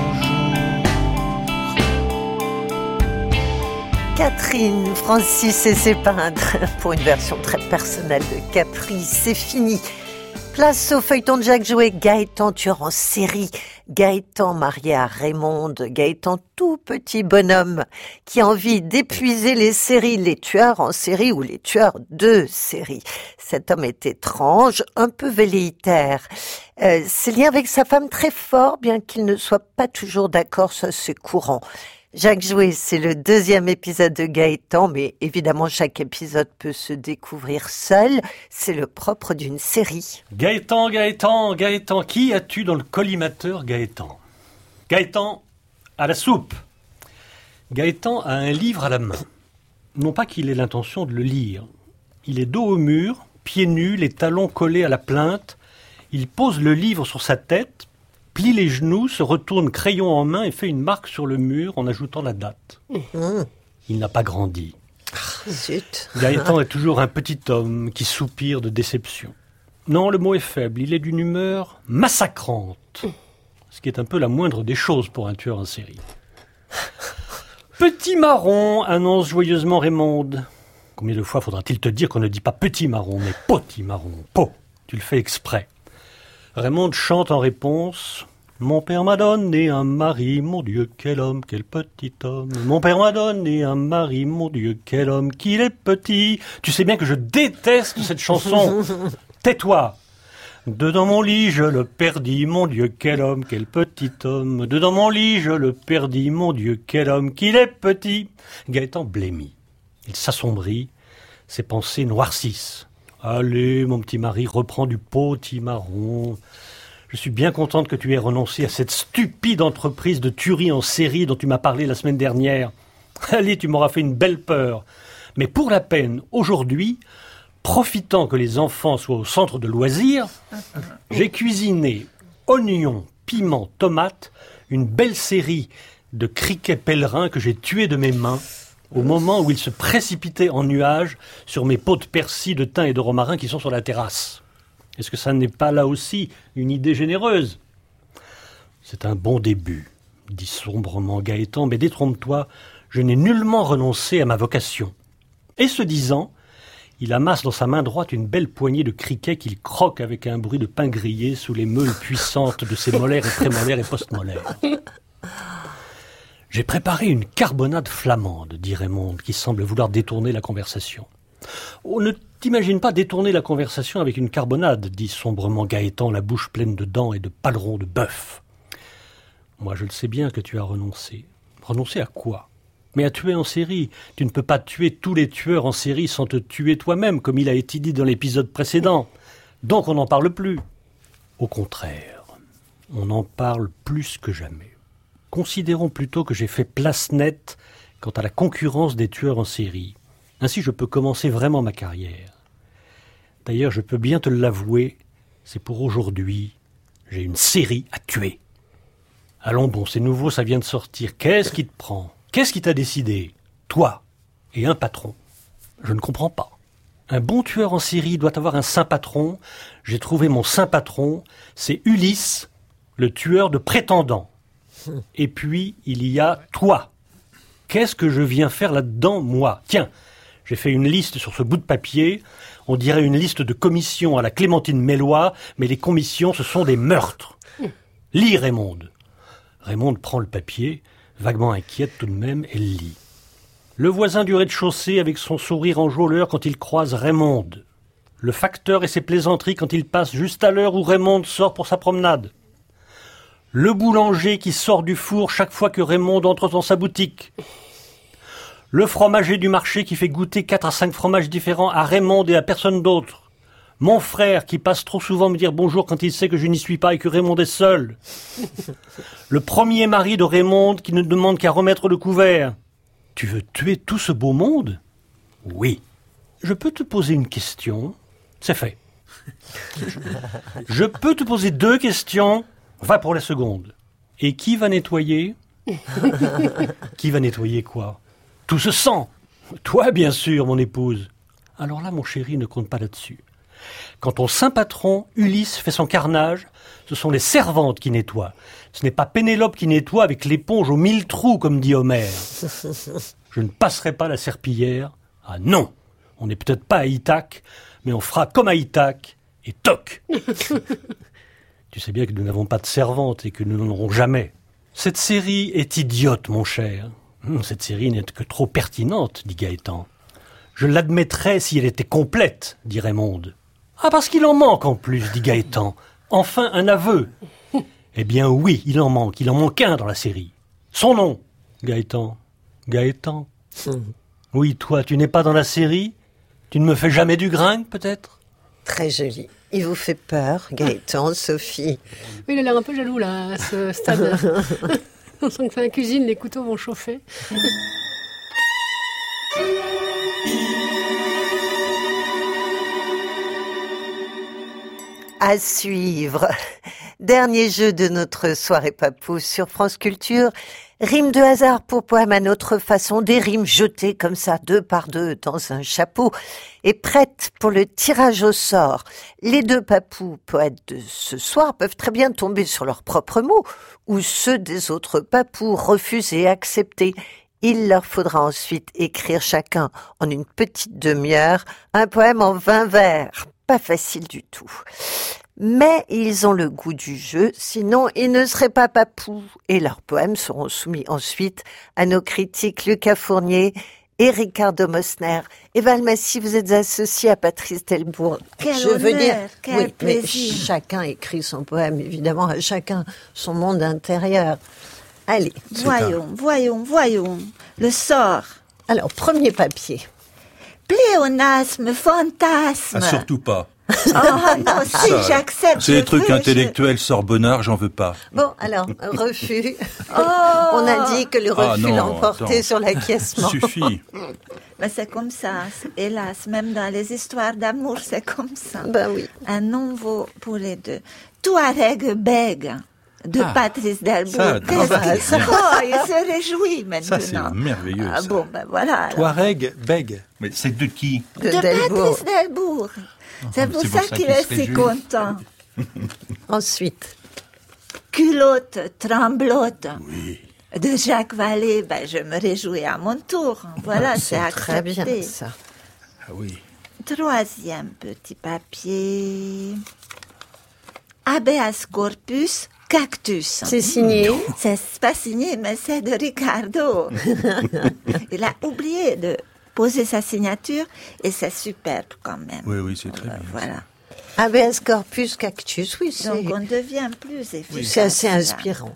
Catherine Francis et ses peintres pour une version très personnelle de Capri, c'est fini. Place au feuilleton de Jacques Jouet, Gaëtan tueur en série, Gaëtan marié à Raymond, Gaëtan tout petit bonhomme qui a envie d'épuiser les séries, les tueurs en série ou les tueurs de série. Cet homme est étrange, un peu velléitaire. Euh, ses liens avec sa femme très forts, bien qu'il ne soit pas toujours d'accord, ça c'est courant. Jacques Jouet, c'est le deuxième épisode de Gaëtan, mais évidemment chaque épisode peut se découvrir seul. C'est le propre d'une série. Gaëtan, Gaëtan, Gaëtan, qui as-tu dans le collimateur Gaëtan? Gaëtan à la soupe. Gaëtan a un livre à la main. Non pas qu'il ait l'intention de le lire. Il est dos au mur, pieds nus, les talons collés à la plainte. Il pose le livre sur sa tête, plie les genoux, se retourne crayon en main et fait une marque sur le mur en ajoutant la date. Il n'a pas grandi. Zut. Gaëtan est toujours un petit homme qui soupire de déception. Non, le mot est faible. Il est d'une humeur massacrante. Ce qui est un peu la moindre des choses pour un tueur en série. Petit marron, annonce joyeusement Raymond. Combien de fois faudra-t-il te dire qu'on ne dit pas petit marron, mais petit marron? Po Tu le fais exprès. Raymond chante en réponse. Mon père m'a donné un mari, mon Dieu, quel homme, quel petit homme. Mon père m'a donné un mari, mon Dieu, quel homme, qu'il est petit. Tu sais bien que je déteste cette chanson. Tais-toi. Dedans mon lit, je le perdis, mon Dieu, quel homme, quel petit homme. Dedans mon lit, je le perdis, mon Dieu, quel homme, qu'il est petit. Gaëtan blêmit. Il s'assombrit, ses pensées noircissent. Allez, mon petit mari, reprends du petit marron. Je suis bien contente que tu aies renoncé à cette stupide entreprise de tuerie en série dont tu m'as parlé la semaine dernière. Allez, tu m'auras fait une belle peur. Mais pour la peine, aujourd'hui, profitant que les enfants soient au centre de loisirs, j'ai cuisiné oignons, piments, tomates, une belle série de criquets pèlerins que j'ai tués de mes mains au moment où ils se précipitaient en nuages sur mes pots de persil, de thym et de romarin qui sont sur la terrasse. Est-ce que ça n'est pas là aussi une idée généreuse? C'est un bon début, dit sombrement Gaëtan, mais détrompe-toi, je n'ai nullement renoncé à ma vocation. Et ce disant, il amasse dans sa main droite une belle poignée de criquets qu'il croque avec un bruit de pain grillé sous les meules puissantes de ses molaires et prémolaires et postmolaires. J'ai préparé une carbonade flamande, dit Raymond, qui semble vouloir détourner la conversation. Oh, ne t'imagine pas détourner la conversation avec une carbonade, dit sombrement Gaëtan, la bouche pleine de dents et de palerons de bœuf. Moi, je le sais bien que tu as renoncé. Renoncé à quoi? Mais à tuer en série. Tu ne peux pas tuer tous les tueurs en série sans te tuer toi-même, comme il a été dit dans l'épisode précédent. Donc on n'en parle plus. Au contraire, on en parle plus que jamais. Considérons plutôt que j'ai fait place nette quant à la concurrence des tueurs en série. Ainsi je peux commencer vraiment ma carrière. D'ailleurs, je peux bien te l'avouer, c'est pour aujourd'hui. J'ai une série à tuer. Allons bon, c'est nouveau, ça vient de sortir. Qu'est-ce qui te prend? Qu'est-ce qui t'a décidé? Toi et un patron. Je ne comprends pas. Un bon tueur en série doit avoir un saint patron. J'ai trouvé mon saint patron, c'est Ulysse, le tueur de prétendants. Et puis, il y a toi. Qu'est-ce que je viens faire là-dedans, moi? Tiens, j'ai fait une liste sur ce bout de papier. On dirait une liste de commissions à la Clémentine Mélois, mais les commissions, ce sont des meurtres. Lis, Raymond. Raymond prend le papier, vaguement inquiète tout de même, elle lit. Le voisin du rez-de-chaussée avec son sourire enjôleur quand il croise Raymond. Le facteur et ses plaisanteries quand il passe juste à l'heure où Raymond sort pour sa promenade. Le boulanger qui sort du four chaque fois que Raymond entre dans sa boutique. Le fromager du marché qui fait goûter quatre à cinq fromages différents à Raymond et à personne d'autre. Mon frère qui passe trop souvent me dire bonjour quand il sait que je n'y suis pas et que Raymond est seul. Le premier mari de Raymond qui ne demande qu'à remettre le couvert. Tu veux tuer tout ce beau monde? Oui. Je peux te poser une question C'est fait. Je peux te poser deux questions Va pour la seconde. Et qui va nettoyer Qui va nettoyer quoi? Tout ce sang Toi, bien sûr, mon épouse. Alors là, mon chéri, ne compte pas là-dessus. Quand ton saint patron, Ulysse, fait son carnage, ce sont les servantes qui nettoient. Ce n'est pas Pénélope qui nettoie avec l'éponge aux mille trous, comme dit Homère. Je ne passerai pas la serpillière. Ah non On n'est peut-être pas à Ithaque, mais on fera comme à Ithaque, et toc Tu sais bien que nous n'avons pas de servante et que nous n'en aurons jamais. Cette série est idiote, mon cher. Hum, Cette série n'est que trop pertinente, dit Gaëtan. Je l'admettrais si elle était complète, dit Raymond. Ah, parce qu'il en manque en plus, dit Gaëtan. Enfin, un aveu. Eh bien oui, il en manque. Il en manque un dans la série. Son nom Gaëtan. Gaëtan Oui, toi, tu n'es pas dans la série? Tu ne me fais jamais du gringue, peut-être? Très joli. Il vous fait peur, Gaëtan, ah. Sophie Oui, il a l'air un peu jaloux, là, à ce stade. On sent que c'est la cuisine, les couteaux vont chauffer. à suivre. Dernier jeu de notre soirée papou sur France Culture. Rime de hasard pour poème à notre façon, des rimes jetées comme ça, deux par deux, dans un chapeau, et prêtes pour le tirage au sort. Les deux papous poètes de ce soir peuvent très bien tomber sur leurs propres mots, ou ceux des autres papous refusés, acceptés. Il leur faudra ensuite écrire chacun, en une petite demi-heure, un poème en vingt vers. Pas facile du tout. Mais ils ont le goût du jeu, sinon ils ne seraient pas papous. Et leurs poèmes seront soumis ensuite à nos critiques Lucas Fournier et Ricardo Mosner. Et Valmassi, vous êtes associé à Patrice Delbourg. Quel Je veux honneur, dire, quel oui, mais plaisir. chacun écrit son poème, évidemment, à chacun son monde intérieur. Allez. Voyons, voyons, voyons. Le sort. Alors, premier papier. Pléonasme, fantasme. Ah, surtout pas. Oh non, si, j'accepte. C'est des trucs veux, je- intellectuels sorbonnards, j'en veux pas. Bon, alors, refus. Oh. On a dit que le Ah, refus non, l'emportait sur l'acquiescement. Suffit. Ben, c'est comme ça, hélas, même dans les histoires d'amour, c'est comme ça. Ben oui. Un nom vaut pour les deux. Touareg Beg de Ah, Patrice Delbourg. ça, bah, qu'il- ça. Oh, il se réjouit maintenant. Ça, c'est merveilleux. Ah ça. bon, ben voilà. alors. Touareg, bègue. Mais c'est de qui? De De Delbourg. Patrice Delbourg. C'est pour ça pour ça qu'il est si content. Ensuite. Culotte, tremblote. De Jacques Vallée, ben, je me réjouis à mon tour. Voilà, c'est C'est très accepté. bien, ça. Ah oui. Troisième petit papier. Habeas corpus cactus. C'est signé. C'est pas signé, mais c'est de Ricardo. Il a oublié de poser sa signature et c'est superbe quand même. Oui, oui, c'est très bien. Voilà. Habeas corpus cactus, oui, c'est Donc on devient plus efficace. c'est assez là. inspirant.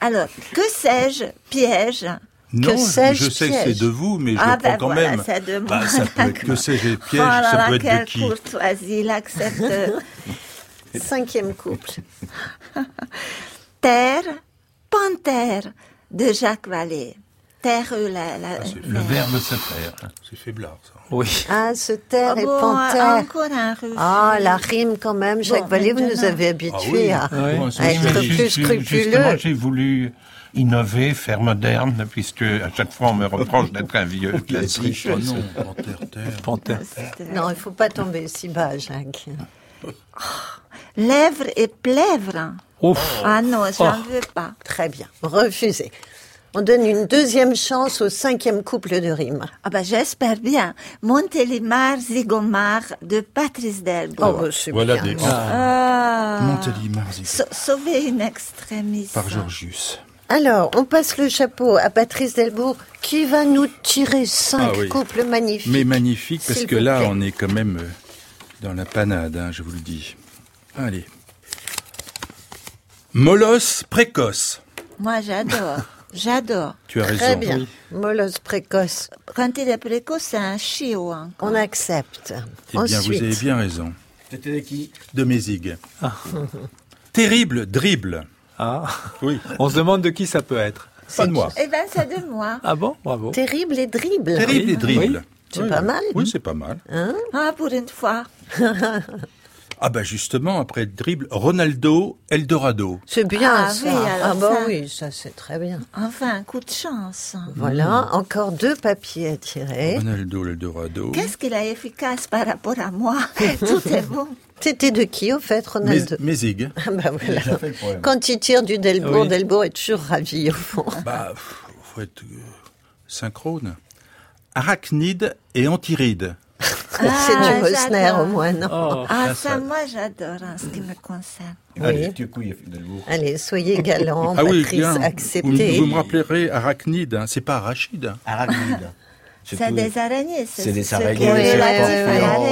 Alors, que sais-je Piège? Non, je sais que piège? c'est de vous, mais je Ah le prends ben quand voilà, même. c'est de Bah, moi. ça peut être que sais-je, les pièges, oh là ça là, peut être de quelle qui? courtoisie, il accepte. Cinquième couple. Terre, panthère de Jacques Vallée. Terre, euh, la, la, Le verbe se perd. C'est faiblard, ça. Oui. Ah, se taire Ah et bon, panthère. encore un refus. Ah, la rime quand même. Jacques Bon, Vallée, vous nous avez Ah habitués à. Bon, à être plus scrupuleux. j'ai voulu innover, faire moderne, puisque à chaque fois on me reproche d'être un vieux classique. oh non, panthère, terre. Panthère. Non, il faut pas tomber si bas, Jacques. Lèvres et plèvres. Ouf. Ah non, j'en Oh. veux pas. Très bien. Refusé. On donne une deuxième chance au cinquième couple de rimes. Ah ben j'espère bien. Montélimar, Zigomar de Patrice Oh, Delbourg. bah, Voilà bien. des Ah. Montélimar, Zico, Sa- Sauver une extrémiste. par Georgius. Alors, on passe le chapeau à Patrice Delbourg, qui va nous tirer cinq Ah oui. couples magnifiques. Mais magnifique, parce que là, plaît. on est quand même euh, dans la panade, hein, je vous le dis. Allez. Molosse précoce. Moi j'adore. J'adore. Tu as Très raison. bien. Molosse précoce. Quand il est précoce, c'est un chiot. hein. On accepte. Eh bien, vous avez bien raison. C'était de qui? De Mézig. Terrible dribble. Ah. Oui. On se demande de qui ça peut être. Pas de moi. Eh ben c'est de moi. Ah bon? Bravo. Terrible et dribble. Terrible et dribble. Oui. C'est Oui. pas mal. Oui, c'est pas mal. Ah pour une fois. Ah bah justement, après dribble, Ronaldo Eldorado. C'est bien Ah ça. oui, alors ah bah ça. oui, ça c'est très bien. Enfin un coup de chance. Voilà, encore deux papiers à tirer. Ronaldo Eldorado. Qu'est-ce qu'il est efficace par rapport à moi Tout est bon. C'était de qui au fait, Ronaldo Mé- Mézig. Ah bah voilà. Le. Quand il tire du Delbourg, Oui. Delbourg est toujours ravi au fond. Bah, faut être euh, synchrone. Arachnide et Antyride. c'est Ah, du Mosner j'adore. au moins, non Oh. Ah ça, moi j'adore en ce qui me concerne. Oui. Allez, soyez galant, ah oui, Patrice, bien. Vous, acceptez. vous me rappellerez Arachnide, hein, c'est pas Arachide. hein. Arachnide. C'est des araignées. C'est des araignées,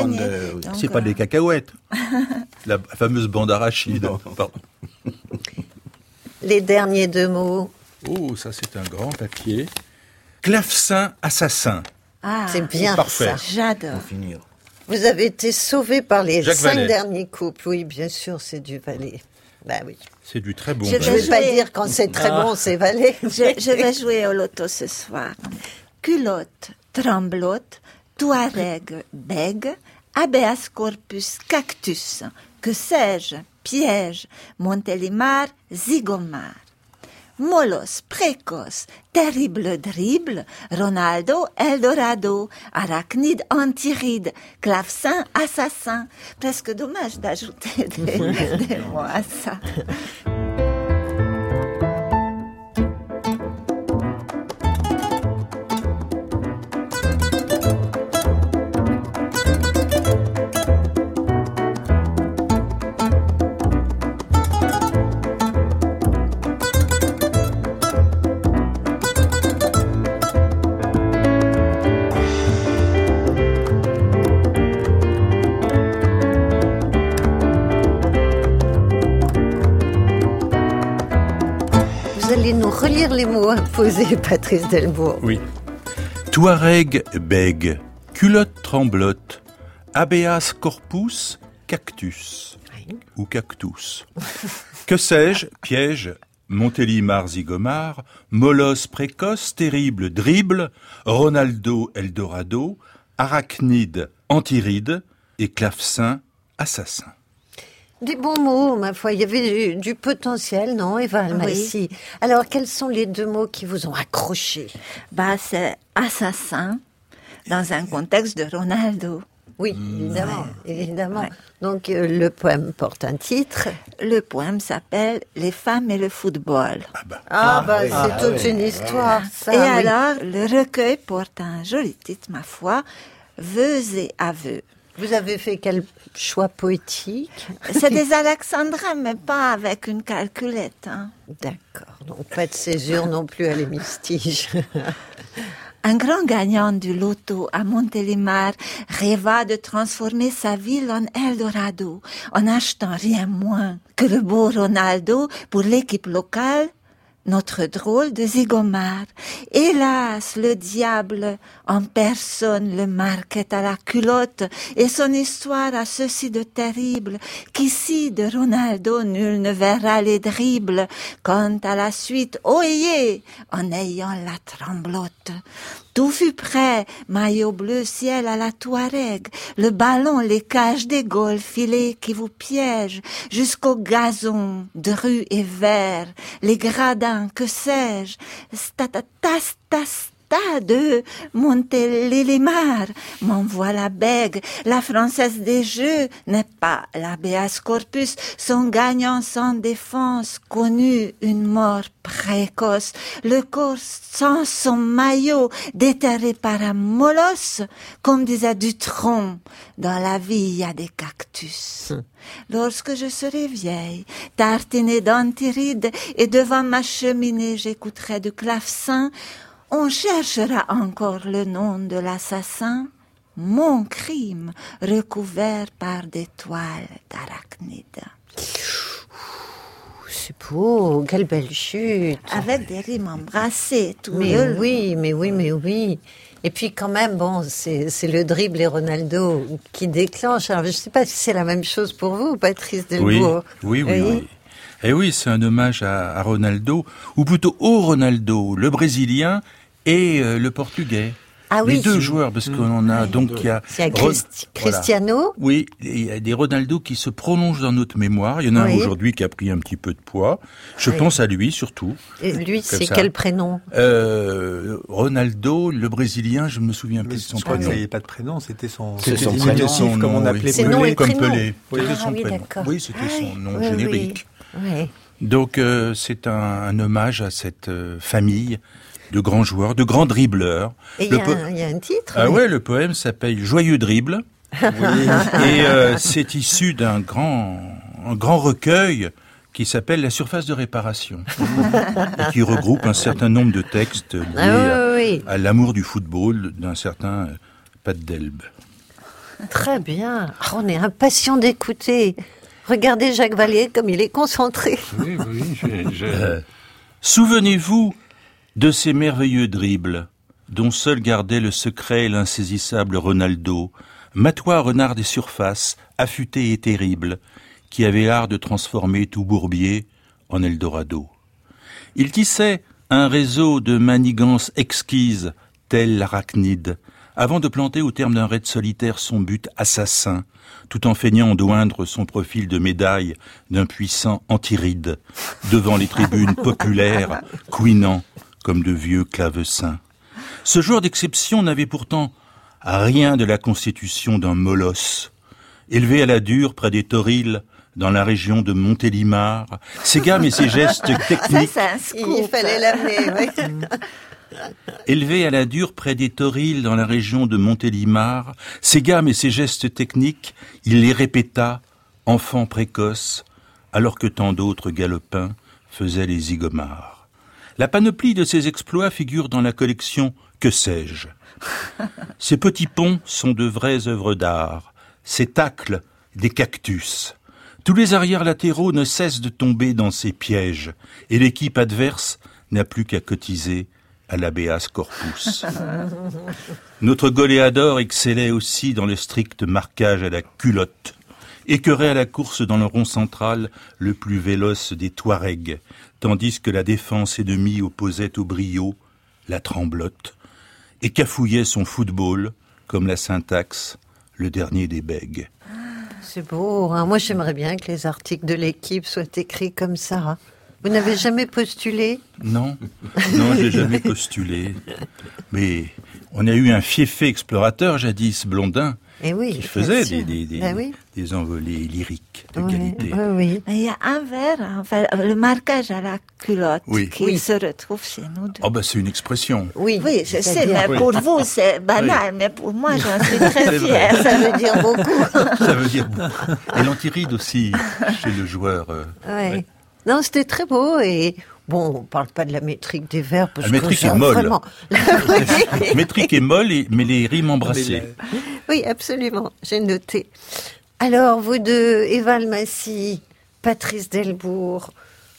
Donc, C'est pas euh, des cacahuètes. La fameuse bande arachide. Pardon. Les derniers deux mots, Oh, ça c'est un grand papier. Clavecin assassin. Ah, c'est bien parfait. ça. J'adore. Finir. Vous avez été sauvé par les Jacques cinq Vallée. derniers couples. Oui, bien sûr, c'est du Valais. Bah oui. C'est du très bon. Je ne vais pas jouer. dire quand c'est très bon, c'est Valais. Je, je vais jouer au loto ce soir. Culotte, tremblote, touareg, bègue, habeas corpus cactus, que sais-je, piège, Montélimar zygomar. Molos précoce, terrible dribble, Ronaldo Eldorado, arachnide antiride, clavecin assassin. Presque dommage d'ajouter des, des mots à ça. Relire les mots imposés, Patrice Delbourg. Oui. Touareg bègue, culotte tremblote, habeas corpus cactus ou cactus. Que sais-je, piège, Montélimar zygomar, Molos précoce, terrible dribble, Ronaldo Eldorado, arachnide antiride et clavecin assassin. Des bons mots, ma foi. Il y avait du, du potentiel, non, Eva Almassi Alors, quels sont les deux mots qui vous ont accroché? Bah, c'est assassin dans un contexte de Ronaldo. Oui, évidemment, évidemment. Donc, euh, le poème porte un titre. Le poème s'appelle Les femmes et le football. Ah, bah, oui. c'est Ah, toute oui. une histoire. ça, et oui. alors, le recueil porte un joli titre, ma foi, Vœux et aveux. Vous avez fait quel choix poétique C'est des alexandrins, mais pas avec une calculette. hein. D'accord. Donc, pas de césure non plus à l'hémistiche. Un grand gagnant du loto à Montélimar rêva de transformer sa ville en Eldorado en achetant rien moins que le beau Ronaldo pour l'équipe locale, notre drôle de Zygomar. Hélas, le diable en personne le marquait à la culotte et son histoire a ceci de terrible qu'ici de Ronaldo nul ne verra les dribbles quant à la suite, oyez, en ayant la tremblote. Tout fut prêt, maillot bleu ciel à la Touareg, le ballon, les cages des Gaules, filets qui vous piègent, jusqu'au gazon de rue et vert, les gradins, que sais-je, tas, de Montélimar, m'envoie la bègue, la française des jeux n'est pas l'habeas corpus, son gagnant sans défense, connu une mort précoce, le corps sans son maillot, déterré par un molosse, comme disait Dutronc, dans la vie il y a des cactus. Lorsque je serai vieille, tartinée d'antiride, et devant ma cheminée j'écouterai du clavecin, on cherchera encore le nom de l'assassin, mon crime recouvert par des toiles d'arachnides. C'est beau, quelle belle chute. Avec des rimes embrassées, tout Mais le- oui, mais oui, mais oui. Et puis quand même, bon, c'est c'est le dribble et Ronaldo qui déclenche. Alors je ne sais pas si c'est la même chose pour vous, Patrice Oui, Delbourg. oui, oui, oui. Et oui, c'est un hommage à, à Ronaldo, ou plutôt au Ronaldo, le Brésilien et euh, le Portugais. Ah Les oui. deux joueurs, parce qu'on en a donc il y a, Il y a Cristiano. Oui, il y a des Ronaldo qui se prolongent dans notre mémoire. Il y en a un Oui. aujourd'hui qui a pris un petit peu de poids. Je Oui. pense à lui surtout. Et lui, c'est quel prénom? Euh, Ronaldo, le Brésilien, je me souviens plus de son prénom. qu'il n'avait pas de prénom, c'était son, C'était son diminutif, prénom. comme on nom, appelait oui. C'est nom Pelé. et Comme prénom. Pelé. Oui. C'était Ah son oui, prénom. Oui, c'était son nom oui, générique. Donc euh, c'est un, un hommage à cette euh, famille de grands joueurs, de grands dribbleurs. Il y, a po- un- il y a un titre Ah oui. ouais, le poème s'appelle Joyeux dribble. Et euh, c'est issu d'un grand, un grand recueil qui s'appelle La surface de réparation et qui regroupe un certain nombre de textes liés Ah oui, à, oui, oui. à l'amour du football d'un certain Pat Delbe. Très bien. Ah, on est impatient d'écouter. Regardez Jacques Vallée comme il est concentré. Oui, oui, je- je- Euh, Souvenez-vous de ces merveilleux dribbles dont seul gardait le secret l'insaisissable Ronaldo, matois renard des surfaces, affûté et terrible, qui avait l'art de transformer tout bourbier en Eldorado. Il tissait un réseau de manigances exquises, tel l'arachnide, avant de planter au terme d'un raid solitaire son but assassin, tout en feignant d'oindre son profil de médaille d'un puissant antiride, devant les tribunes populaires, couinant comme de vieux clavecins. Ce jour d'exception n'avait pourtant rien de la constitution d'un molosse. Élevé à la dure près des Torils, dans la région de Montélimar, ses gammes et ses gestes techniques Il fallait l'amener, oui. Élevé à la dure près des Torils dans la région de Montélimar, ses gammes et ses gestes techniques, il les répéta, enfant précoce, alors que tant d'autres galopins faisaient les zigomars. La panoplie de ses exploits figure dans la collection Que sais-je? Ces petits ponts sont de vraies œuvres d'art, ces tacles des cactus. Tous les arrières latéraux ne cessent de tomber dans ces pièges, et l'équipe adverse n'a plus qu'à cotiser à l'habeas corpus. Notre goléador excellait aussi dans le strict marquage à la culotte, écœurait à la course dans le rond central le plus véloce des Touaregs, tandis que la défense ennemie opposait au brio la tremblote, et cafouillait son football, comme la syntaxe, le dernier des bègues. C'est beau. hein. Moi, j'aimerais bien que les articles de l'équipe soient écrits comme ça. Vous n'avez jamais postulé Non, non, j'ai jamais postulé. Mais on a eu un fiefé explorateur jadis, Blondin, Eh oui. qui faisait des, des, des, Ben oui. des envolées lyriques de Oui, qualité. oui, oui. Mais il y a un verre, enfin, le marquage à la culotte Oui. qui Oui. se retrouve chez nous deux. Oh ben c'est une expression. Oui, Oui, je sais, mais pour vous, c'est banal, mais pour moi, j'en suis très vrai. fière. Ça veut dire beaucoup. Ça veut dire beaucoup. Et l'antiride aussi, chez le joueur. euh, Ouais. Non, c'était très beau et bon, on parle pas de la métrique des verbes parce La métrique que est molle. Vraiment... oui, métrique est molle, et- mais les rimes embrassées. oui, absolument. J'ai noté. Alors, vous deux, Eva Almassi, Patrice Delbourg,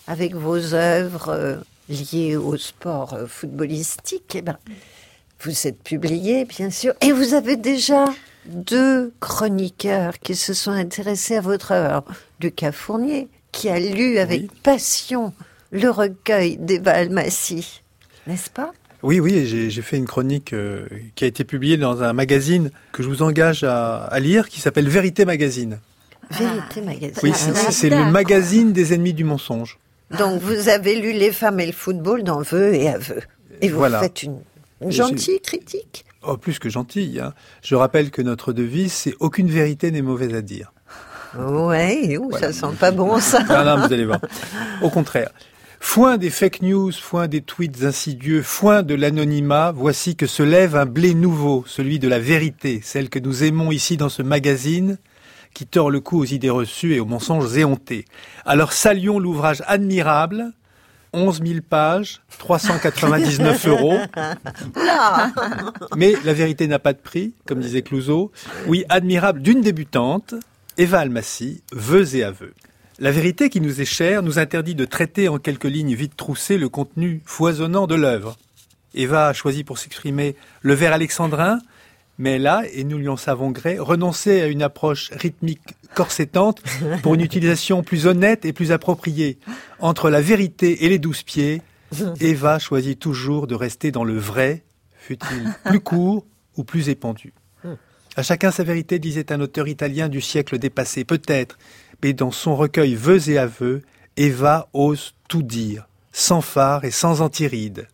avec vos œuvres euh, liées au sport euh, footballistique, eh ben, vous êtes publiés, bien sûr, et vous avez déjà deux chroniqueurs qui se sont intéressés à votre œuvre. Lucas Fournier, qui a lu avec passion le recueil d'Eva Almassi, n'est-ce pas? Oui, oui, j'ai fait une chronique euh, qui a été publiée dans un magazine que je vous engage à, à lire, qui s'appelle Vérité Magazine. Vérité Magazine. Oui, c'est- le magazine des ennemis du mensonge. Donc, vous avez lu Les femmes et le football dans Vœux et Aveux. Et vous Voilà. faites une, gentille critique? Oh, plus que gentil. Hein. Je rappelle que notre devise, c'est aucune vérité n'est mauvaise à dire. Ouais, ouh, ça sent pas bon, ça. Non, non, vous allez voir. Au contraire. Foin des fake news, foin des tweets insidieux, foin de l'anonymat, voici que se lève un blé nouveau, celui de la vérité, celle que nous aimons ici dans ce magazine, qui tord le cou aux idées reçues et aux mensonges éhontés. Alors saluons l'ouvrage admirable, 11 000 pages, 399 euros. Mais la vérité n'a pas de prix, comme disait Clouseau. Oui, admirable d'une débutante, Eva Almassi, vœux et aveux. La vérité qui nous est chère nous interdit de traiter en quelques lignes vite troussées le contenu foisonnant de l'œuvre. Eva a choisi pour s'exprimer le vers alexandrin, mais elle a, et nous lui en savons gré, renoncé à une approche rythmique corsetante pour une utilisation plus honnête et plus appropriée. Entre la vérité et les douze pieds, Eva choisit toujours de rester dans le vrai, fut-il plus court ou plus épandu. À chacun sa vérité, disait un auteur italien du siècle dépassé, peut-être, mais dans son recueil Vœux et aveux, Eva ose tout dire, sans phare et sans antiride.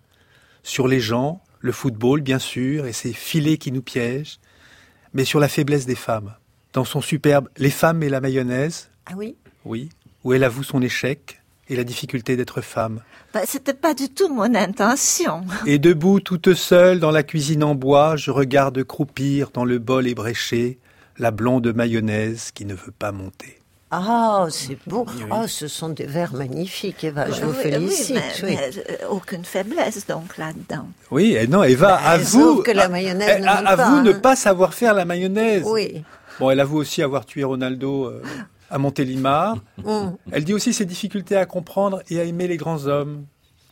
Sur les gens, le football, bien sûr, et ses filets qui nous piègent, mais sur la faiblesse des femmes. Dans son superbe Les femmes et la mayonnaise, Ah oui oui, où elle avoue son échec et la difficulté d'être femme. Bah, C'était pas du tout mon intention. Et debout toute seule dans la cuisine en bois, je regarde croupir dans le bol ébréché la blonde mayonnaise qui ne veut pas monter. Ah, c'est beau. Ah, ce sont des vers magnifiques, Eva. Je vous Oui, oui, félicite. mais, oui. mais, euh, aucune faiblesse donc là-dedans. Oui, et non, Eva Bah, avoue, sauf que la mayonnaise ne monte avoue pas, ne hein. pas savoir faire la mayonnaise. Oui. Bon, elle avoue aussi avoir tué Ronaldo euh, à Montélimar. Mm. Elle dit aussi ses difficultés à comprendre et à aimer les grands hommes.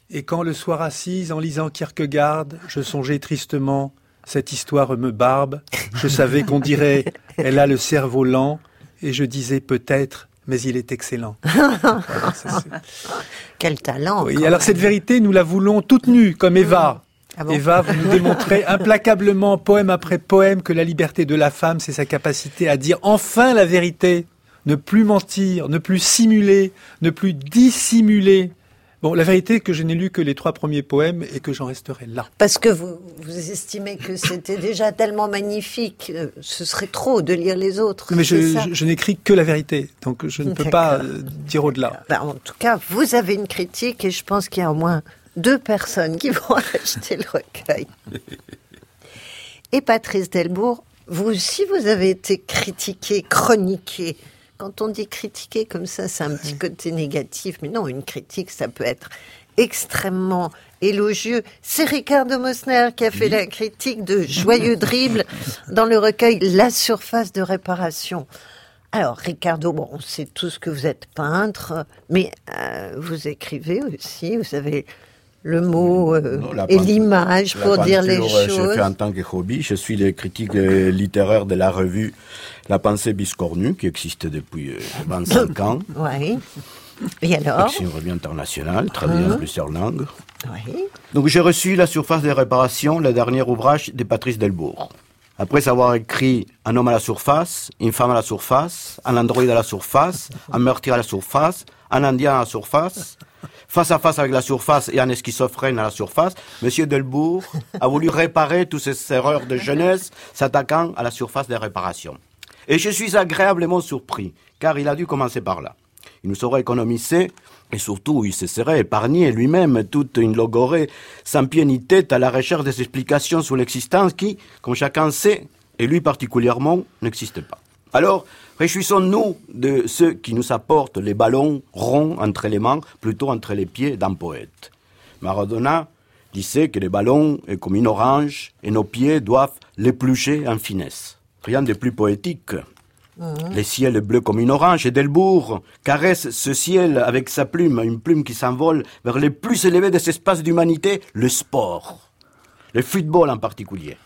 Et quand le soir assise en lisant Kierkegaard, je songeais tristement, cette histoire me barbe. Je savais qu'on dirait, elle a le cerveau lent, et je disais peut-être, mais il est excellent. Quel talent. Oui, alors même. cette vérité, nous la voulons toute nue, comme Eva. Ah bon Eva, vous nous démontrez implacablement, poème après poème, que la liberté de la femme, c'est sa capacité à dire enfin la vérité, ne plus mentir, ne plus simuler, ne plus dissimuler. Bon, la vérité est que je n'ai lu que les trois premiers poèmes et que j'en resterai là. Parce que vous, vous estimez que c'était déjà tellement magnifique, euh, ce serait trop de lire les autres. Mais je, ça je- je n'écris que la vérité, donc je ne peux pas euh, dire au-delà. Ben, en tout cas, vous avez une critique et je pense qu'il y a au moins deux personnes qui vont acheter le recueil. Et Patrice Delbourg, vous aussi, vous avez été critiqué, chroniqué. Quand on dit critiquer comme ça, c'est un petit côté négatif. Mais non, une critique, ça peut être extrêmement élogieux. C'est Ricardo Mosner qui a fait la critique de Joyeux Dribble dans le recueil La surface de réparation. Alors, Ricardo, bon, on sait tous que vous êtes peintre, mais euh, vous écrivez aussi, vous avez le mot euh, Non, et l'image la pour dire les peinture, euh, choses. Je fais en tant que hobby. Je suis le critique euh, littéraire de la revue La Pensée Biscornue, qui existe depuis euh, 25 ans. Oui. Et alors C'est une revue internationale, traduite Hein en plusieurs langues. Oui. Donc j'ai reçu La surface des réparations, le dernier ouvrage de Patrice Delbourg. Après avoir écrit Un homme à la surface, Une femme à la surface, Un androïde à la surface, Un meurtrier à la surface, Un indien à la surface, Face à face avec la surface et un schizophrène à la surface, Monsieur Delbourg a voulu réparer toutes ces erreurs de jeunesse s'attaquant à la surface des réparations. Et je suis agréablement surpris, car il a dû commencer par là. Il nous aurait économisé, et surtout il se serait épargné lui-même toute une logorée sans pied ni tête à la recherche des explications sur l'existence qui, comme chacun sait, et lui particulièrement, n'existe pas. Alors, réjouissons-nous de ceux qui nous apportent les ballons ronds entre les mains, plutôt entre les pieds d'un poète. Maradona disait que les ballons est comme une orange et nos pieds doivent l'éplucher en finesse. Rien de plus poétique. Le ciel est bleu comme une orange et Delbourg caresse ce ciel avec sa plume, une plume qui s'envole vers les plus élevés des espaces d'humanité, le sport. Le football en particulier.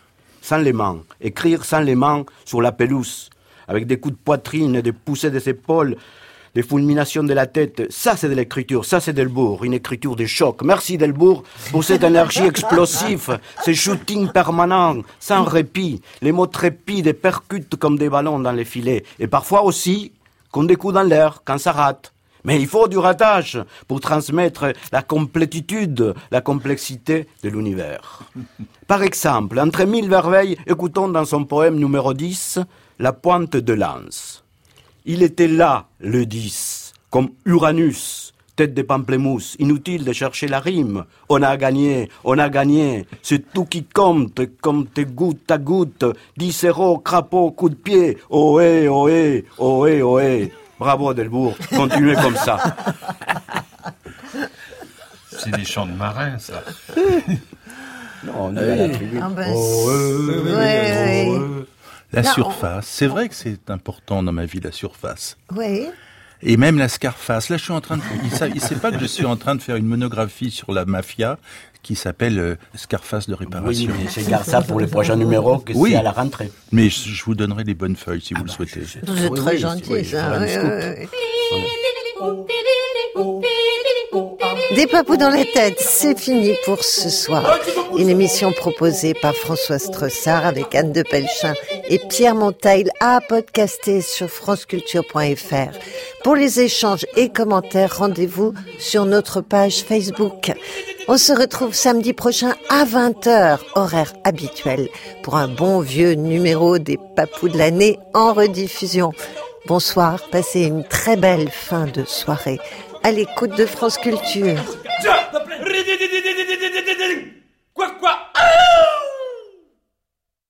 Sans les mains, écrire sans les mains sur la pelouse, avec des coups de poitrine, des poussées des épaules, des fulminations de la tête, ça c'est de l'écriture, ça c'est Delbourg, une écriture de choc. Merci Delbourg pour cette énergie explosive, ce shooting permanent, sans répit, les mots trépides et percutent comme des ballons dans les filets, et parfois aussi comme des coups dans l'air quand ça rate. Mais il faut du ratage pour transmettre la complétitude, la complexité de l'univers. Par exemple, entre mille merveilles, écoutons dans son poème numéro 10 La pointe de lance. Il était là, le 10, comme Uranus, tête de pamplemousse. Inutile de chercher la rime. On a gagné, on a gagné. C'est tout qui compte, compte goutte à goutte. 10 euros, crapaud, coup de pied. Ohé, ohé, ohé, ohé. Bravo Delbourg, continuez comme ça. C'est des chants de marins, ça. Non, on est à la tribune. Ah. La Là, on- surface, c'est vrai que c'est important dans ma vie, la surface. Oui. Et même la Scarface. Là, je suis en train de. Il il sait pas que je suis en train de faire une monographie sur la mafia qui s'appelle euh, Scarface de Oui, réparation. mais je garde ça pour les prochains numéros, que Oui. c'est à la rentrée. Mais je, je vous donnerai les bonnes feuilles si vous le souhaitez. Vous êtes Oui, très oui, gentil, oui, ça. Des papous dans la tête, c'est fini pour ce soir. Une émission proposée par François Strossard avec Anne de Pelchin et Pierre Monteil à podcaster sur franceculture.fr. Pour les échanges et commentaires, rendez-vous sur notre page Facebook. On se retrouve samedi prochain à 20h, horaire habituel, pour un bon vieux numéro des papous de l'année en rediffusion. Bonsoir, passez une très belle fin de soirée à l'écoute de France Culture. Quoi, Ah